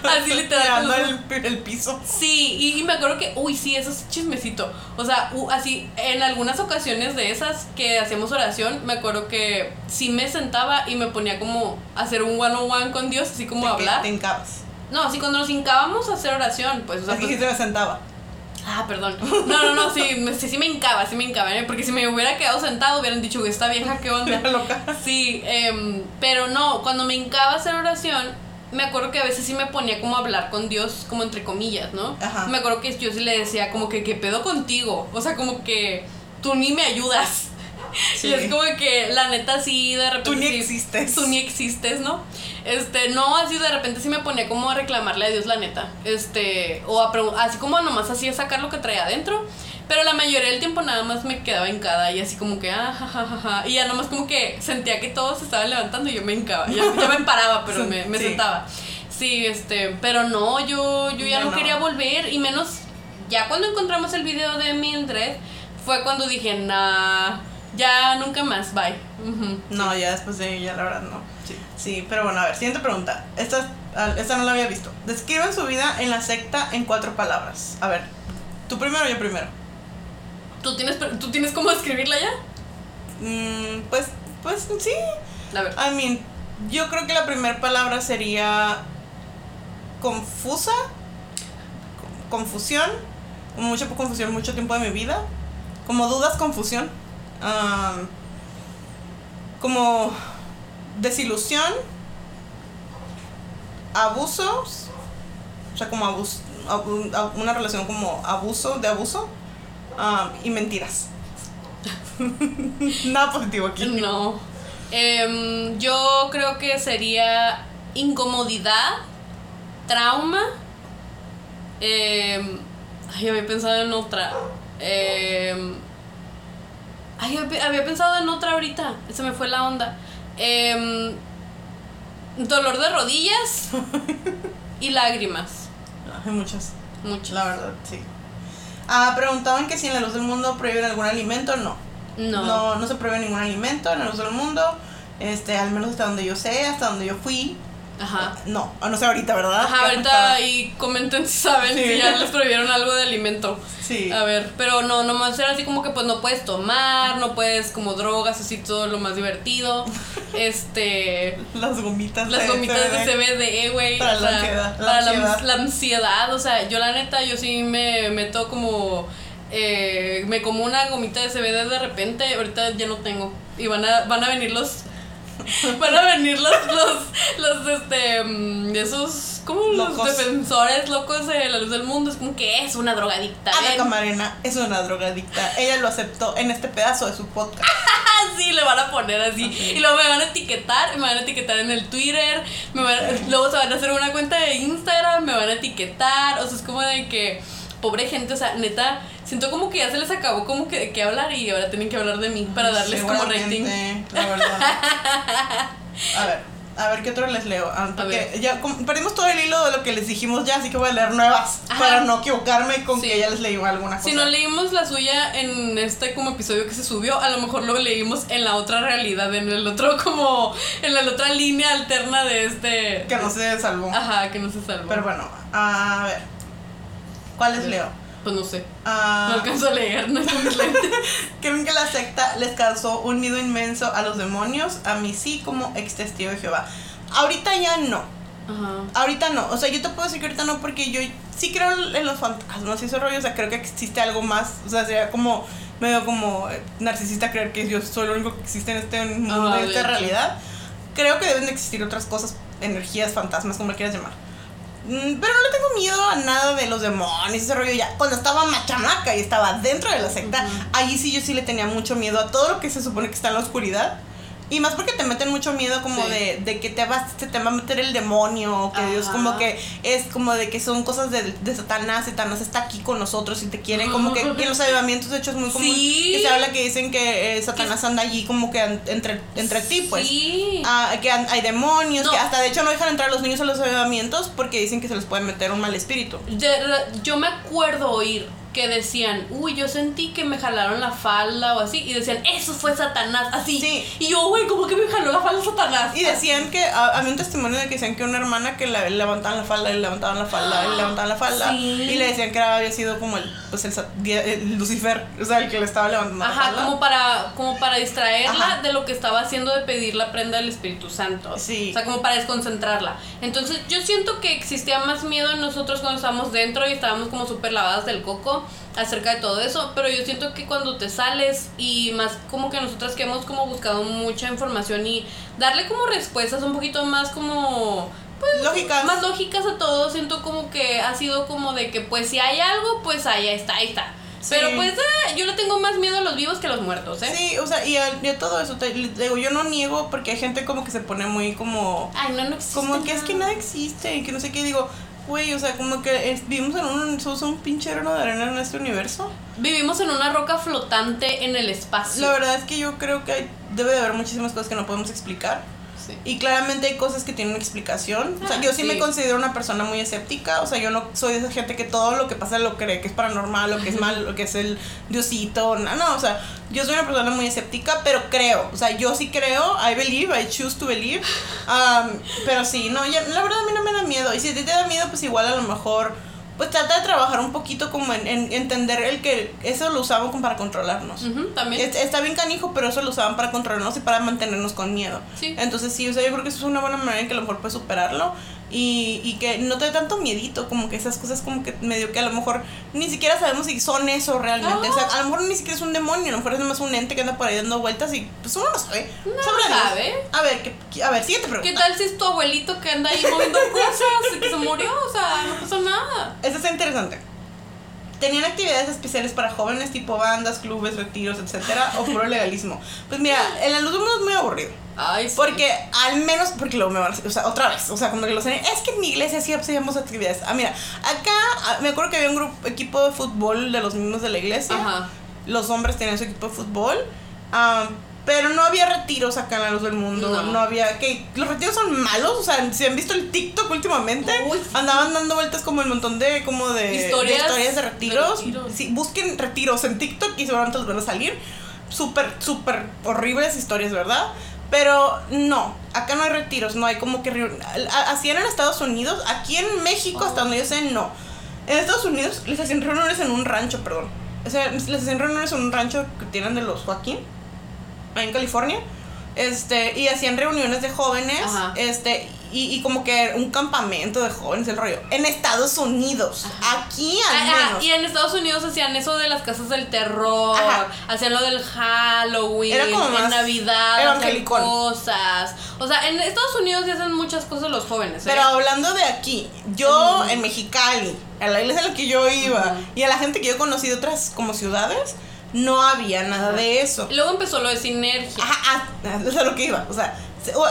Así literal. Mirando el, el piso. Sí, y, y me acuerdo que, uy, sí, eso es chismecito. O sea, u- así, en algunas ocasiones de esas que hacíamos oración, me acuerdo que sí me sentaba y me ponía como a hacer un one on one con Dios, así como a De que hablar. Te hincabas. No, así cuando nos hincábamos a hacer oración, pues, o sea, Así pues- que se me sentaba. Ah, perdón. No, no, no, sí, me- sí, sí me hincaba, sí me hincaba, ¿eh? porque si me hubiera quedado sentado hubieran dicho, esta vieja, ¿qué onda? Loca. Sí, em, pero no, cuando me hincaba a hacer oración, me acuerdo que a veces sí me ponía como a hablar con Dios, como entre comillas, ¿no? Ajá. Me acuerdo que yo sí le decía como que, ¿qué pedo contigo? O sea, como que tú ni me ayudas. Sí. Y es como que la neta sí, de repente... Tú ni sí, existes. Tú ni existes, ¿no? Este, no, así de repente sí me ponía como a reclamarle a Dios la neta. Este, o a así como nomás así a sacar lo que traía adentro. Pero la mayoría del tiempo nada más me quedaba hincada y así como que, ah, ja, ja, ja, ja. Y ya nomás como que sentía que todos se estaban levantando y yo me hincaba. Ya, ya me paraba, pero me, me Sí. sentaba. Sí, este, pero no, yo, yo ya Ya no, no. quería volver y menos, ya cuando encontramos el video de Mildred, fue cuando dije, nah, ya nunca más, bye. No, ya después de ella, la verdad, no. Sí. Sí, pero bueno, a ver, siguiente pregunta. Esta, esta no la había visto. Describan su vida en la secta en cuatro palabras. A ver, tú primero o yo primero. ¿Tú tienes, ¿Tú tienes cómo escribirla ya? Mm, pues, pues sí. A ver. I mean, yo creo que la primera palabra sería confusa, con- confusión, mucha confusión, mucho tiempo de mi vida, como dudas, confusión, como desilusión, abusos, o sea, como abus- una relación como abuso, de abuso, y mentiras. Nada positivo aquí. No. Em, yo creo que sería incomodidad, trauma. em, ay, había pensado en otra. Em, ay, había pensado en otra ahorita. Se me fue la onda. Em, dolor de rodillas y lágrimas. Hay muchas. Mucho. La verdad, sí. Ah, preguntaban que si en la luz del mundo prohíben algún alimento, no. No. No, no se prohíbe ningún alimento en la luz del mundo. Este, al menos hasta donde yo sé, hasta donde yo fui. Ajá. No, no sé ahorita, ¿verdad? Ajá, ¿Qué ahorita y comenten si saben Sí. si ya les prohibieron algo de alimento. Sí. A ver, pero no, nomás era así como que pues no puedes tomar, no puedes como drogas, así todo lo más divertido. Este. Las gomitas Las de gomitas de CBD. CBD, güey. Para o la sea, ansiedad, Para la, ansiedad. la ansiedad. O sea, yo la neta, yo sí me meto como. eh, me como una gomita de CBD de repente. Ahorita ya no tengo. Y van a, van a venir los. Van a venir los, los, los, este, mm, esos, como los defensores locos de la luz del mundo. Es como que es una drogadicta. Ana ven. Camarena es una drogadicta. Ella lo aceptó en este pedazo de su podcast. Sí, le van a poner así. Y luego me van a etiquetar, me van a etiquetar en el Twitter, me van- luego se van a hacer una cuenta de Instagram, me van a etiquetar. O sea, es como de que, pobre gente, o sea, neta, siento como que ya se les acabó como que de qué hablar y ahora tienen que hablar de mí para darles como rating. La verdad. A ver, a ver qué otro les leo. Ah, porque ya perdimos todo el hilo de lo que les dijimos ya, así que voy a leer nuevas Ajá. para no equivocarme con Sí. que ya les leí alguna cosa. Si no leímos la suya en este como episodio que se subió, a lo mejor lo leímos en la otra realidad, en el otro como, en la otra línea alterna de este... que no se salvó. Ajá, que no se salvó. Pero bueno, a ver. ¿Cuál les leo? Pues no sé, Ah, no alcanzo a leer, no es lentes. ¿Creen que la secta les causó un miedo inmenso a los demonios? A mí sí, como ex testigo de Jehová. Ahorita ya no. Ajá. Ahorita no. O sea, yo te puedo decir que ahorita no porque yo sí creo en los fantasmas y ese rollo. O sea, creo que existe algo más. O sea, sería como medio como eh, narcisista creer que yo soy lo único que existe en este mundo, Ah, en esta realidad. Creo que deben de existir otras cosas, energías, fantasmas, como le quieras llamar. Mm, Pero no le tengo miedo a nada de los demonios, ese rollo ya. Cuando estaba machamaca y estaba dentro de la secta, Ujú. allí sí yo sí le tenía mucho miedo a todo lo que se supone que está en la oscuridad. Y más porque te meten mucho miedo como Sí. de, de que te vas, se te va a meter el demonio, o que Dios como que es como de que son cosas de, de Satanás, Satanás está aquí con nosotros y te quiere, como que en los avivamientos de hecho es muy común Sí. que se habla que dicen que eh, Satanás anda allí como que entre, entre ti, pues. Sí. Ah, que hay demonios, No. que hasta de hecho no dejan entrar a los niños a los avivamientos porque dicen que se les puede meter un mal espíritu. De- yo me acuerdo oír que decían, uy, yo sentí que me jalaron la falda o así, y decían, eso fue Satanás, así. Sí. Y yo, güey, ¿cómo que me jaló la falda Satanás? Y decían que ah, había un testimonio de que decían que una hermana que la, le levantaban la falda, le levantaban la falda, le levantaban la falda. Sí. Y le decían que era- había sido como el, pues el, el Lucifer, o sea, el que le estaba levantando la falda. como para, como para distraerla Ajá. de lo que estaba haciendo de pedir la prenda del Espíritu Santo. Sí. O sea, como para desconcentrarla. Entonces, yo siento que existía más miedo en nosotros cuando estábamos dentro y estábamos como súper lavadas del coco acerca de todo eso. Pero yo siento que cuando te sales y más como que nosotras que hemos como buscado mucha información y darle como respuestas un poquito más como pues, Lógicas. más lógicas a todo, siento como que ha sido como de que pues si hay algo, pues ahí está, ahí está. Sí. Pero pues yo le tengo más miedo a los vivos que a los muertos, ¿eh? Sí, o sea, y a, y a todo eso, te, digo, yo no niego porque hay gente como que se pone muy como... Ay, no, no existe. Como que es que nada existe y que no sé qué, digo, güey, o sea, como que es- vivimos en un, somos un pinche grano de arena en este universo. Vivimos en una roca flotante en el espacio. La verdad es que yo creo que hay- debe de haber muchísimas cosas que no podemos explicar. Sí. Y claramente hay cosas que tienen explicación. O sea, Ah, yo sí, sí. me considero una persona muy escéptica. O sea, yo no soy de esa gente que todo lo que pasa lo cree que es paranormal, lo que es mal, lo que es el diosito. No, no, o sea, yo soy una persona muy escéptica, pero creo. O sea, yo sí creo. I believe, I choose to believe. Um, pero sí, no, ya, la verdad a mí no me da miedo. Y si a ti te da miedo, pues igual a lo mejor. Pues trata de trabajar un poquito como en, en entender el que eso lo usaban como para controlarnos. También. Es- Está bien canijo, pero eso lo usaban para controlarnos y para mantenernos con miedo. Sí. Entonces sí, o sea, yo creo que eso es una buena manera en que a lo mejor puedes superarlo y, y que no te dé tanto miedito, como que esas cosas como que medio que a lo mejor ni siquiera sabemos si son eso realmente. O sea, a lo mejor ni siquiera es un demonio, a lo mejor es nomás un ente que anda por ahí dando vueltas y pues uno no sabe. No sabe. A ver, ¿qué- a ver, siguiente pregunta. ¿Qué tal si es tu abuelito que anda ahí moviendo cosas y que se murió? O sea, no pasó nada. Esta está interesante. ¿Tenían actividades especiales para jóvenes tipo bandas, clubes, retiros, etcétera? ¿O puro legalismo? Pues mira, el alumno es muy aburrido. Ay, sí. Porque al menos, porque luego me van a o sea, otra vez, o sea, como que lo sé, es que en mi iglesia sí hacíamos actividades. Ah, mira, acá ah, me acuerdo que había un grupo, equipo de fútbol de los mismos de la iglesia. Ajá. Los hombres tenían su equipo de fútbol. ah, pero no había retiros acá en la luz del mundo. No. No, había. que Los retiros son malos. O sea, si han visto el TikTok últimamente, Uy, andaban dando vueltas como el montón de. como de de Historias historias de retiros. retiros. Sí, busquen retiros en TikTok y seguramente los van a salir. Súper, súper horribles historias, ¿verdad? Pero no, acá no hay retiros, no hay como que... Hacían en Estados Unidos, aquí en México, hasta donde yo sé, no. En Estados Unidos les hacían reuniones en un rancho, perdón. O sea, les hacían reuniones en un rancho que tienen de los Joaquín, en California. Este, y hacían reuniones de jóvenes, Ajá. este, y, y como que un campamento de jóvenes, el rollo. En Estados Unidos, aquí al menos. y en Estados Unidos hacían eso de las casas del terror, Ajá. hacían lo del Halloween, Era como en más Navidad, hacían cosas. O sea, en Estados Unidos ya hacen muchas cosas los jóvenes. ¿eh? Pero hablando de aquí, yo en Mexicali, a la iglesia a la que yo iba, y a la gente que yo conocí de otras como ciudades, no había nada de eso. Luego empezó lo de sinergia. Ajá, ah, es a lo que iba. O sea,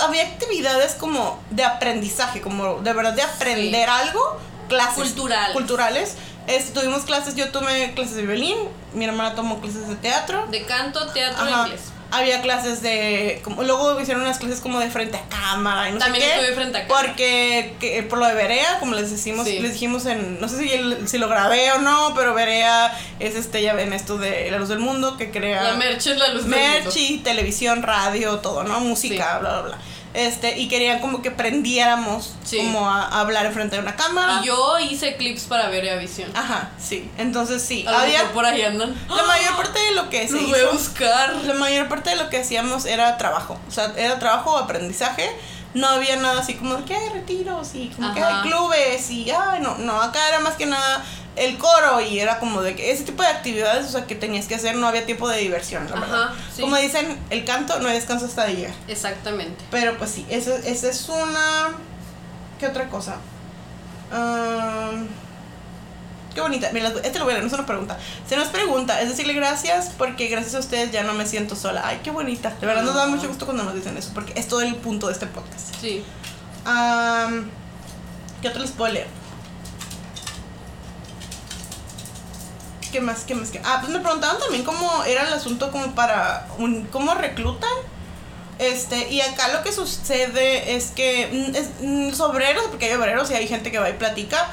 había actividades como de aprendizaje, como de verdad de aprender algo, clases Culturales. culturales. Este, tuvimos clases, yo tomé clases de violín, mi hermana tomó clases de teatro. De canto, teatro, Ajá. inglés. Había clases de. Como, luego hicieron unas clases como de frente a cámara y no También sé qué. estuve frente a cámara. Porque que, por lo de Berea, como les decimos, Sí. les dijimos en. No sé si, el- si lo grabé o no, pero Berea es este ya ven esto de La Luz del Mundo que crea. La merch es la luz del mundo. merch y televisión, radio, todo, ¿no? Música, Sí. bla, bla, bla. Este, y querían como que prendiéramos Sí. como a, a hablar enfrente de una cámara. Y yo hice clips para ver a Visión. Ajá, sí. Entonces sí. A Había. por ahí andan. La mayor parte de lo que se Los voy a hizo. buscar. La mayor parte de lo que hacíamos era trabajo. O sea, era trabajo o aprendizaje. No había nada así como que hay retiros y como que hay clubes y ay, no, no, acá era más que nada el coro y era como de que ese tipo de actividades, o sea, que tenías que hacer, no había tiempo de diversión, la Ajá, verdad. sí. Como dicen, el canto no hay descanso hasta llegar. Exactamente. Pero pues sí, esa esa es una... ¿Qué otra cosa? Am, qué bonita. Mira, este lo voy a leer, no es una pregunta. Se nos pregunta, es decirle gracias porque gracias a ustedes ya no me siento sola. Ay, qué bonita. De verdad nos da Ah. mucho gusto cuando nos dicen eso porque es todo el punto de este podcast. Sí. Am, ¿Qué otro les puedo leer? ¿Qué más? ¿Qué más? ¿Qué? Ah, pues me preguntaban también cómo era el asunto como para un, cómo reclutan. Este, y acá lo que sucede es que mm, es, mm, obreros, porque hay obreros y hay gente que va y platica.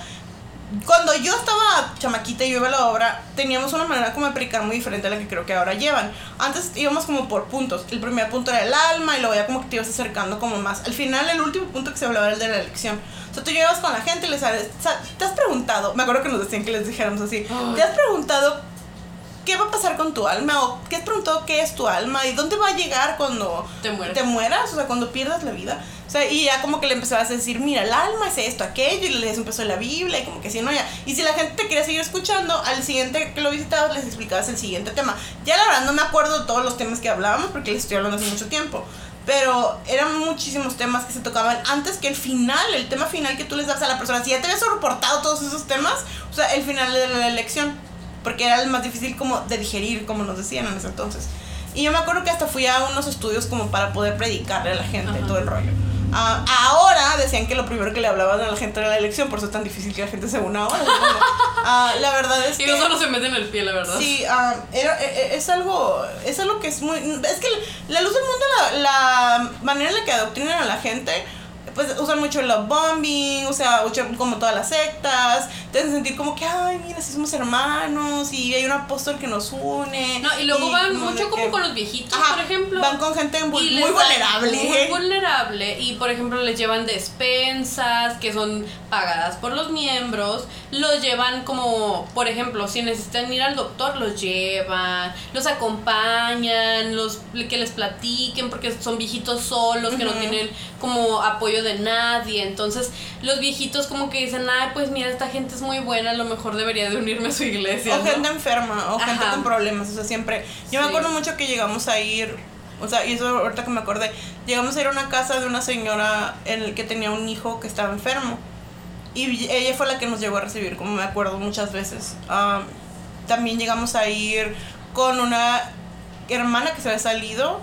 Cuando yo estaba chamaquita y yo iba a la obra, teníamos una manera como de predicar muy diferente a la que creo que ahora llevan. Antes íbamos como por puntos. El primer punto era el alma y luego ya como que te ibas acercando como más. Al final, el último punto que se hablaba era el de la elección. O sea, tú llevas con la gente y les sabes, o sea, te has preguntado, me acuerdo que nos decían que les dijéramos así, te has preguntado qué va a pasar con tu alma o qué has preguntado qué es tu alma y dónde va a llegar cuando Te te mueras, o sea, cuando pierdas la vida. O sea, y ya como que le empezabas a decir, mira, el alma es esto, aquello, y les empezó la Biblia, y como que si no, ya. Y si la gente te quería seguir escuchando, al siguiente que lo visitabas les explicabas el siguiente tema. Ya la verdad no me acuerdo de todos los temas que hablábamos, porque les estoy hablando hace mucho tiempo. Pero eran muchísimos temas que se tocaban antes que el final, el tema final que tú les das a la persona. Si ya te habías soportado todos esos temas, o sea, el final de la elección. Porque era el más difícil como de digerir, como nos decían en ese entonces. Y yo me acuerdo que hasta fui a unos estudios como para poder predicarle a la gente Ajá. todo el rollo. Ah, ahora decían que lo primero que le hablaban a la gente era la elección, por eso es tan difícil que la gente se una ahora. Ah, la verdad es Y que... no solo se mete en el pie, la verdad. Sí, ah, era- e- e- es algo es algo que es muy... Es que la luz del mundo, la, la manera en la que adoctrinan a la gente, pues usan mucho el love bombing, o sea, como todas las sectas, te hacen sentir como que, ay, mira, si somos hermanos y hay un apóstol que nos une. No, y luego van mucho como que- con los viejitos, Ajá, por ejemplo. Van con gente muy dan- vulnerable. Muy vulnerable. Y por ejemplo, les llevan despensas que son pagadas por los miembros. Los llevan como, por ejemplo, si necesitan ir al doctor, los llevan. Los acompañan, los que les platiquen porque son viejitos solos, que no tienen como apoyo de nadie. Entonces, los viejitos como que dicen, ay, pues mira, esta gente es muy buena, a lo mejor debería de unirme a su iglesia. O ¿no? gente enferma, o gente con problemas, o sea, siempre. Yo me acuerdo mucho que llegamos a ir, o sea, y eso ahorita que me acordé, llegamos a ir a una casa de una señora en el que tenía un hijo que estaba enfermo. Y ella fue la que nos llegó a recibir, como me acuerdo muchas veces. También llegamos a ir con una hermana que se había salido,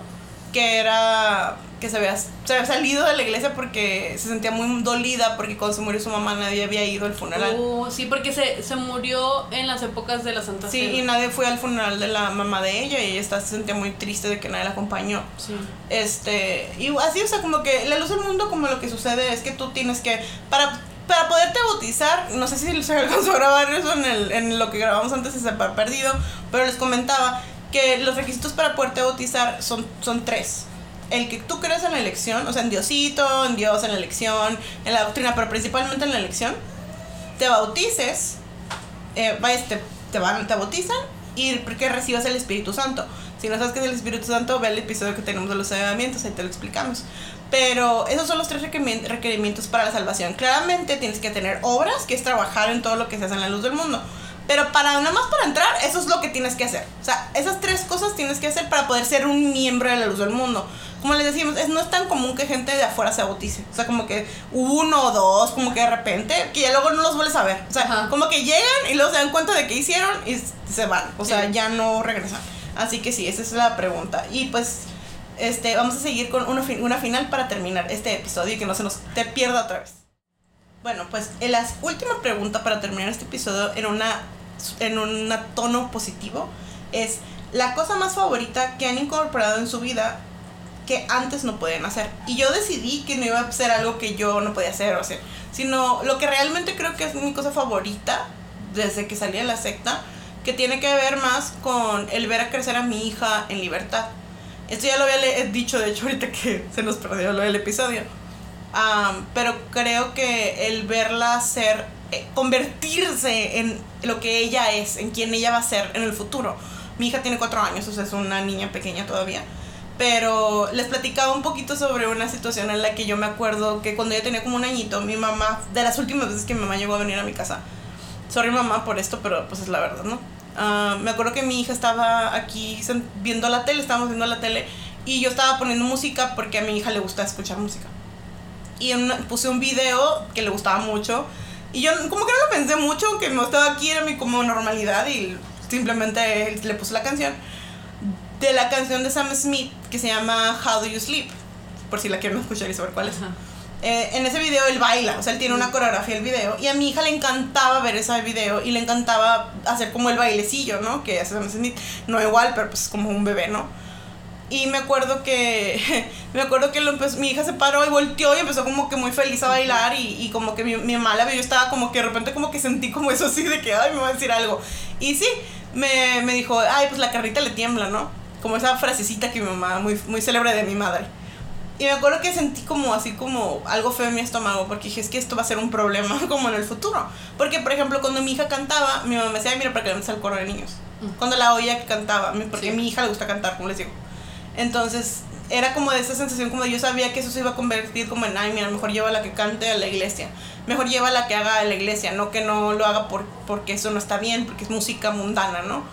que era que se había, se había salido de la iglesia porque se sentía muy dolida porque cuando se murió su mamá nadie había ido al funeral. Oh, sí, porque se, se murió en las épocas de la Santa Sí, y nadie fue al funeral de la mamá de ella y ella está, se sentía muy triste de que nadie la acompañó. Sí. Este, y así, o sea, como que la luz del mundo, como lo que sucede es que tú tienes que, para, para poderte bautizar, no sé si se alcanzó a grabar eso en, el, en lo que grabamos antes, se ha perdido, pero les comentaba que los requisitos para poderte bautizar son, son tres. El que tú crees en la elección, o sea, en Diosito, en Dios, en la elección, en la doctrina, pero principalmente en la elección, te bautices, eh, te, te, van, te bautizan y que recibas el Espíritu Santo. Si no sabes qué es el Espíritu Santo, ve el episodio que tenemos de los avivamientos, ahí te lo explicamos. Pero esos son los tres requerimientos para la salvación. Claramente tienes que tener obras, que es trabajar en todo lo que se hace en la luz del mundo. Pero para nada más para entrar, eso es lo que tienes que hacer. O sea, esas tres cosas tienes que hacer para poder ser un miembro de la luz del mundo. Como les decimos, es, no es tan común que gente de afuera se bautice. O sea, como que uno o dos, como que de repente, que ya luego no los vuelves a ver. O sea, como que llegan y luego se dan cuenta de que hicieron y se van. O sea, ya no regresan. Así que sí, esa es la pregunta. Y pues, este, vamos a seguir con una, una final para terminar este episodio y que no se nos te pierda otra vez. Bueno, pues la última pregunta para terminar este episodio en una en un tono positivo es la cosa más favorita que han incorporado en su vida que antes no podían hacer. Y yo decidí que no iba a ser algo que yo no podía hacer, o sea, sino lo que realmente creo que es mi cosa favorita desde que salí de la secta que tiene que ver más con el ver a crecer a mi hija en libertad. Esto ya lo había dicho, de hecho, ahorita que se nos perdió lo del episodio. pero creo que el verla ser, eh, convertirse en lo que ella es, en quien ella va a ser en el futuro. Mi hija tiene cuatro años, o sea, es una niña pequeña todavía. Pero les platicaba un poquito sobre una situación en la que yo me acuerdo que cuando yo tenía como un añito, mi mamá, de las últimas veces que mi mamá llegó a venir a mi casa, sorry mamá por esto, pero pues es la verdad, ¿no? Ah, me acuerdo que mi hija estaba aquí viendo la tele, estábamos viendo la tele y yo estaba poniendo música porque a mi hija le gusta escuchar música. Y puse un video que le gustaba mucho y yo como que no lo pensé mucho, aunque no estaba aquí, era mi como normalidad y simplemente le puse la canción. De la canción de Sam Smith que se llama How Do You Sleep, por si la quieren escuchar y saber cuál es. Eh, en ese video él baila, o sea, él tiene una coreografía el video. Y a mi hija le encantaba ver ese video y le encantaba hacer como el bailecillo, ¿no? Que hace Smith. No igual, pero pues como un bebé, ¿no? Y me acuerdo que, me acuerdo que lo mi hija se paró y volteó y empezó como que muy feliz a bailar y, y como que mi, mi mamá la vio, yo estaba como que de repente como que sentí como eso así de que, ay, me va a decir algo. Y sí, me, me dijo, ay, pues la carrita le tiembla, ¿no? Como esa frasecita que mi mamá, muy, muy célebre de mi madre. Y me acuerdo que sentí como así como algo feo en mi estómago, porque dije, es que esto va a ser un problema como en el futuro. Porque, por ejemplo, cuando mi hija cantaba, mi mamá me decía, mira, para que le metas al coro de niños. Cuando la oía que cantaba, porque a mi hija le gusta cantar, como les digo. Entonces, era como de esa sensación, como de yo sabía que eso se iba a convertir como en, ay, mira, mejor lleva la que cante a la iglesia. Mejor lleva la que haga a la iglesia, no que no lo haga por, porque eso no está bien, porque es música mundana, ¿no?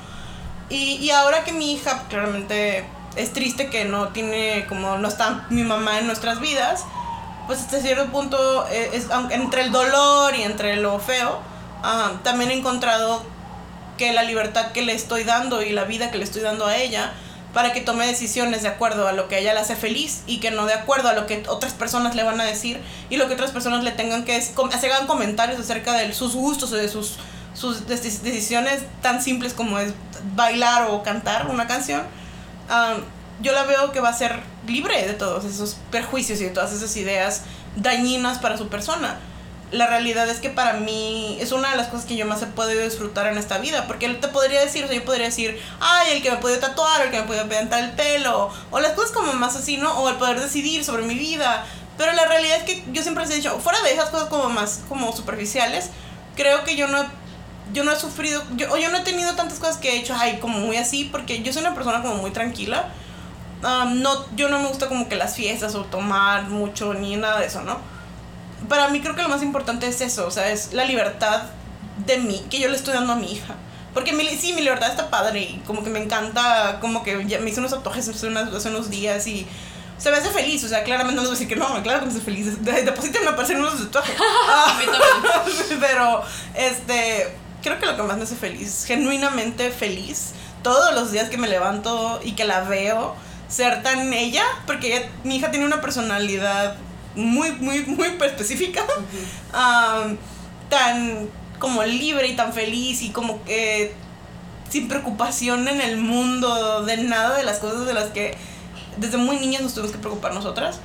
Y, y ahora que mi hija claramente es triste que no tiene, como no está mi mamá en nuestras vidas, pues hasta cierto punto, eh, es, entre el dolor y entre lo feo, también he encontrado que la libertad que le estoy dando y la vida que le estoy dando a ella, para que tome decisiones de acuerdo a lo que a ella le hace feliz y que no de acuerdo a lo que otras personas le van a decir y lo que otras personas le tengan que hagan comentarios acerca de sus gustos o de sus, sus decisiones tan simples como es bailar o cantar una canción yo la veo que va a ser libre de todos esos perjuicios y de todas esas ideas dañinas para su persona. La realidad es que para mí es una de las cosas que yo más he podido disfrutar en esta vida, porque él te podría decir, o sea, yo podría decir, ay, el que me puede tatuar, el que me puede pintar el pelo, o las cosas como más así, ¿no? O el poder decidir sobre mi vida. Pero la realidad es que yo siempre les he dicho, fuera de esas cosas como más como superficiales, creo que yo no yo no he sufrido, yo, o yo no he tenido tantas cosas que he hecho, ay, como muy así, porque yo soy una persona como muy tranquila. no, yo no me gusta como que las fiestas o tomar mucho ni nada de eso, ¿no? Para mí creo que lo más importante es eso, o sea, es la libertad de mí, que yo le estoy dando a mi hija. Porque mi, sí, mi libertad está padre y como que me encanta, como que ya me hice unos tatuajes hace, hace unos días y se me hace feliz, o sea, claramente no les voy a decir que no, claro que me hace feliz. Deposítenme para hacer unos tatuajes. Ah, pero, este, creo que lo que más me hace feliz, genuinamente feliz, todos los días que me levanto y que la veo, ser tan ella, porque mi hija tiene una personalidad muy, muy, muy específica, tan como libre y tan feliz y como que sin preocupación en el mundo de nada de las cosas de las que desde muy niñas nos tuvimos que preocupar nosotras.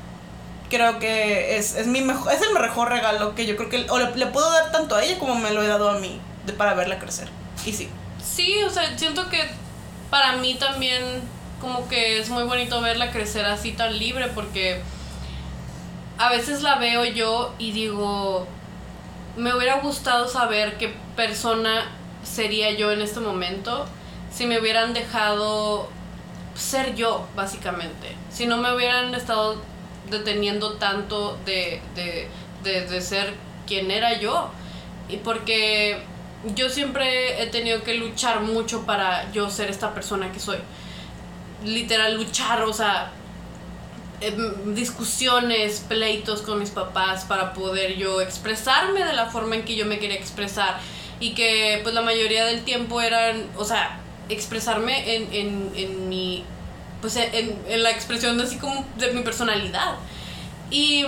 Creo que es, es, mi mejor, es el mejor regalo que yo creo que o le puedo dar tanto a ella como me lo he dado a mí de, para verla crecer. Y sí. Sí, o sea, siento que para mí también como que es muy bonito verla crecer así tan libre porque a veces la veo yo y digo, me hubiera gustado saber qué persona sería yo en este momento si me hubieran dejado ser yo, básicamente. Si no me hubieran estado deteniendo tanto de, de, de, de ser quien era yo. Y porque yo siempre he tenido que luchar mucho para yo ser esta persona que soy. Literal, luchar, o sea, em, discusiones, pleitos con mis papás para poder yo expresarme de la forma en que yo me quería expresar. Y que pues la mayoría del tiempo eran, o sea, expresarme en, en, en mi, pues en, en la expresión así como de mi personalidad. Y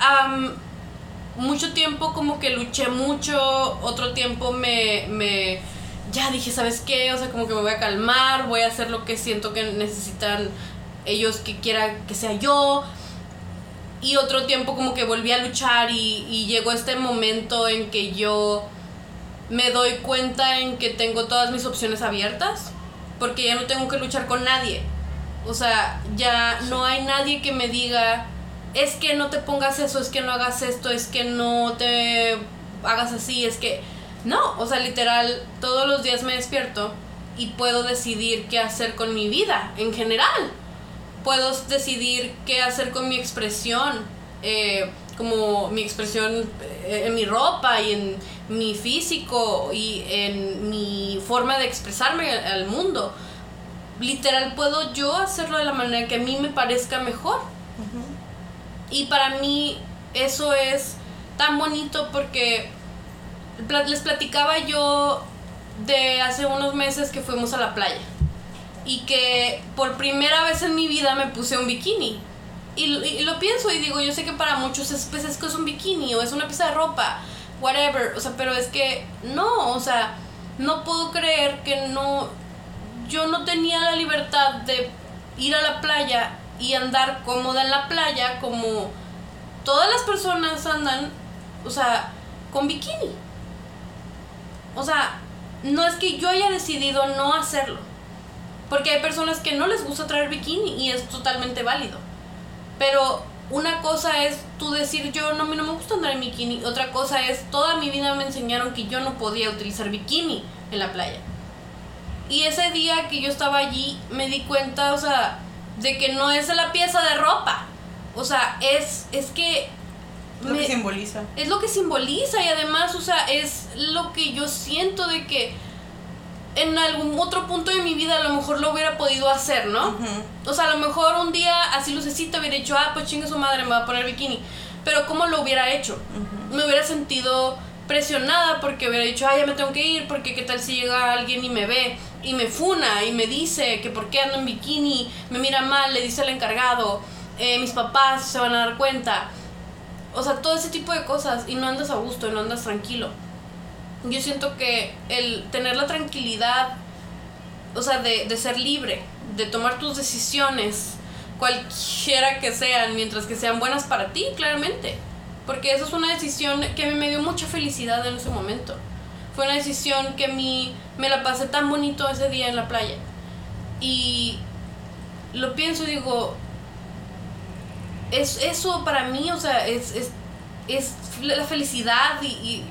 am, mucho tiempo como que luché mucho, otro tiempo me, me, ya dije, ¿sabes qué? O sea, como que me voy a calmar, voy a hacer lo que siento que necesitan ellos que quiera que sea yo. Y otro tiempo como que volví a luchar y, y llegó este momento en que yo me doy cuenta en que tengo todas mis opciones abiertas, porque ya no tengo que luchar con nadie. O sea, ya no hay nadie que me diga, es que no te pongas eso, es que no hagas esto, es que no te hagas así, es que... No, o sea, literal, todos los días me despierto y puedo decidir qué hacer con mi vida en general. Puedo decidir qué hacer con mi expresión, eh, como mi expresión eh, en mi ropa y en mi físico y en mi forma de expresarme al, mundo. Literal, puedo yo hacerlo de la manera que a mí me parezca mejor. Y para mí eso es tan bonito porque les platicaba yo de hace unos meses que fuimos a la playa y que por primera vez en mi vida me puse un bikini. Y, y lo pienso y digo, yo sé que para muchos es, pues, es que es un bikini o es una pieza de ropa, whatever, o sea, pero es que no, o sea, no puedo creer que no, yo no tenía la libertad de ir a la playa y andar cómoda en la playa como todas las personas andan, o sea, con bikini. O sea, no es que yo haya decidido no hacerlo. Porque hay personas que no les gusta traer bikini y es totalmente válido. Pero una cosa es tú decir yo no, no me gusta andar en bikini. Otra cosa es toda mi vida me enseñaron que yo no podía utilizar bikini en la playa. Y ese día que yo estaba allí me di cuenta, o sea, de que no es la pieza de ropa. O sea, es, es que... Lo me- que simboliza. es lo que simboliza y además, o sea, es lo que yo siento de que en algún otro punto de mi vida a lo mejor lo hubiera podido hacer, ¿no? O sea, a lo mejor un día así lucecita hubiera dicho, ah, pues chingue su madre, me va a poner bikini. Pero ¿cómo lo hubiera hecho? Me hubiera sentido presionada porque hubiera dicho, ah, ya me tengo que ir, porque qué tal si llega alguien y me ve y me funa y me dice que por qué ando en bikini, me mira mal, le dice al encargado, eh, mis papás se van a dar cuenta. O sea, todo ese tipo de cosas y no andas a gusto y no andas tranquilo. Yo siento que el tener la tranquilidad, o sea, de, de ser libre, de tomar tus decisiones, cualquiera que sean, mientras que sean buenas para ti, claramente. Porque eso es una decisión que a mí me dio mucha felicidad en ese momento. Fue una decisión que mí me la pasé tan bonito ese día en la playa. Y lo pienso y digo, es, eso para mí, o sea, es, es, es la felicidad y, y,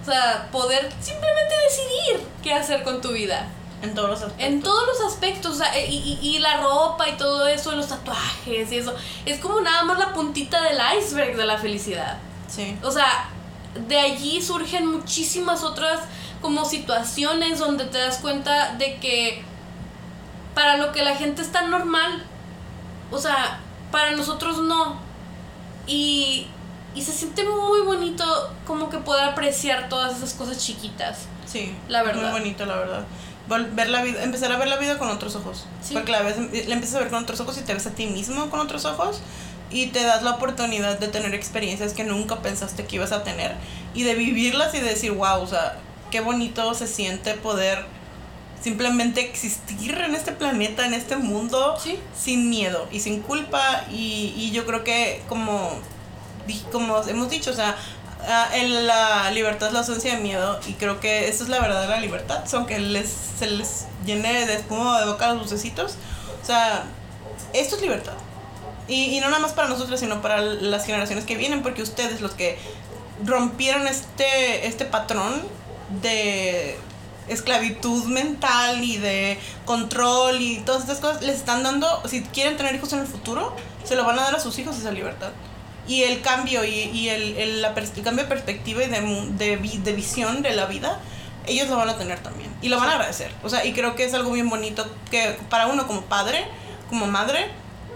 o sea, poder simplemente decidir qué hacer con tu vida. En todos los aspectos. En todos los aspectos, o sea, y, y, y la ropa y todo eso, los tatuajes y eso, es como nada más la puntita del iceberg de la felicidad. Sí. O sea, de allí surgen muchísimas otras como situaciones donde te das cuenta de que para lo que la gente es tan normal, o sea, para nosotros no. Y, y se siente muy bonito como que poder apreciar todas esas cosas chiquitas. Sí. La verdad. Muy bonito, la verdad. Ver la vida, empezar a ver la vida con otros ojos. Sí. Porque la, ves, la empiezas a ver con otros ojos y te ves a ti mismo con otros ojos y te das la oportunidad de tener experiencias que nunca pensaste que ibas a tener y de vivirlas y de decir, wow, o sea, qué bonito se siente poder simplemente existir en este planeta, en este mundo, Sí. sin miedo y sin culpa. Y, y yo creo que como, como hemos dicho, o sea, en la libertad es la ausencia de miedo y creo que eso es la verdadera libertad, son que les, se les llene de espuma de boca los lucecitos. O sea, esto es libertad. Y, y no nada más para nosotros, sino para las generaciones que vienen, porque ustedes los que rompieron este, este patrón de esclavitud mental y de control y todas estas cosas, les están dando, si quieren tener hijos en el futuro, se lo van a dar a sus hijos esa libertad. Y el cambio y, y el, el, la el cambio de perspectiva y de, de, de visión de la vida, ellos lo van a tener también. Y lo van a agradecer. O sea, y creo que es algo bien bonito que para uno como padre, como madre,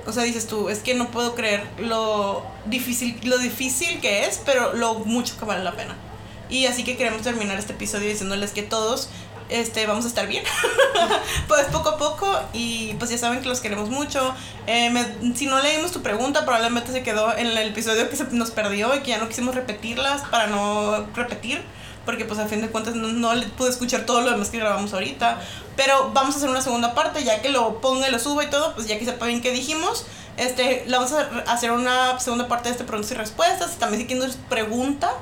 o sea, dices tú, es que no puedo creer lo difícil, lo difícil que es, pero lo mucho que vale la pena. Y así que queremos terminar este episodio diciéndoles que todos este, vamos a estar bien. pues poco a poco. Y pues ya saben que los queremos mucho. Eh, me- si no leímos tu pregunta, probablemente se quedó en el episodio que se nos perdió y que ya no quisimos repetirlas para no repetir. Porque pues a fin de cuentas no, no le pude escuchar todo lo demás que grabamos ahorita. Pero vamos a hacer una segunda parte, ya que lo ponga y lo suba y todo, pues ya que sepa bien qué dijimos. Este, la vamos a hacer una segunda parte de este preguntas y respuestas. También si quieren nos pregunta,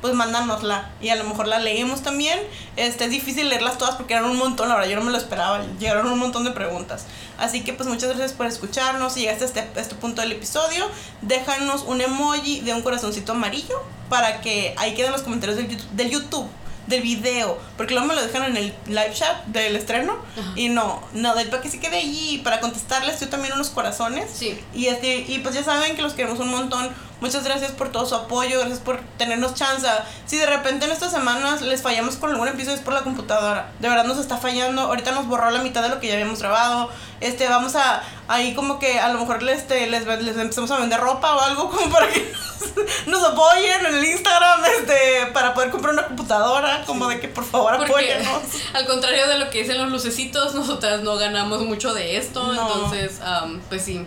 pues mándanosla y a lo mejor la leemos también. Este, es difícil leerlas todas porque eran un montón, la verdad, yo no me lo esperaba, llegaron un montón de preguntas. Así que pues muchas gracias por escucharnos. Si llegaste a este, a este punto del episodio, déjanos un emoji de un corazoncito amarillo para que ahí queden los comentarios del YouTube, del YouTube del video, porque luego me lo dejan en el live chat del estreno Ajá. y no, no, del para que se quede allí para contestarles yo también unos corazones. Sí. Y, este, y pues ya saben que los queremos un montón. Muchas gracias por todo su apoyo, gracias por tenernos chance. Si de repente en estas semanas les fallamos con algún episodio es por la computadora. De verdad nos está fallando. Ahorita nos borró la mitad de lo que ya habíamos grabado. Este, vamos a ahí como que a lo mejor les, este, les, les empezamos a vender ropa o algo como para que nos, apoyen en el Instagram, este, para poder comprar una computadora. Como de que por favor apóyennos. al contrario de lo que dicen los lucecitos, nosotras no ganamos mucho de esto. No. Entonces, am, pues sí.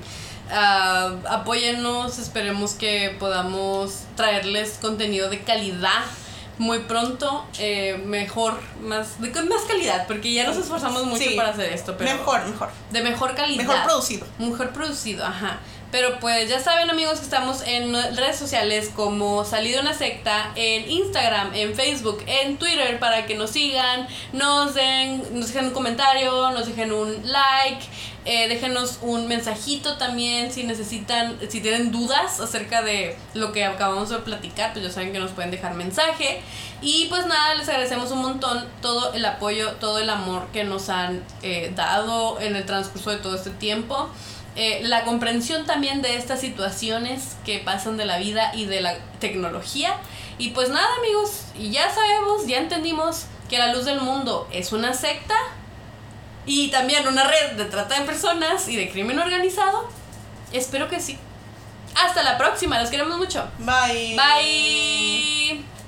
Ah, apóyennos, esperemos que podamos traerles contenido de calidad muy pronto, eh, mejor, más, de con más calidad, porque ya nos esforzamos mucho Sí. para hacer esto, pero Mejor, mejor. de mejor calidad. Mejor producido. Mejor producido, ajá. Pero pues ya saben amigos que estamos en redes sociales como Salido una secta, en Instagram, en Facebook, en Twitter para que nos sigan, nos den, nos dejen un comentario, nos dejen un like, eh, déjenos un mensajito también si necesitan, si tienen dudas acerca de lo que acabamos de platicar, pues ya saben que nos pueden dejar mensaje. Y pues nada, les agradecemos un montón todo el apoyo, todo el amor que nos han eh, dado en el transcurso de todo este tiempo. Eh, la comprensión también de estas situaciones que pasan de la vida y de la tecnología. Y pues nada amigos, ya sabemos, ya entendimos que la luz del mundo es una secta y también una red de trata de personas y de crimen organizado. Espero que sí. Hasta la próxima, los queremos mucho. Bye. Bye.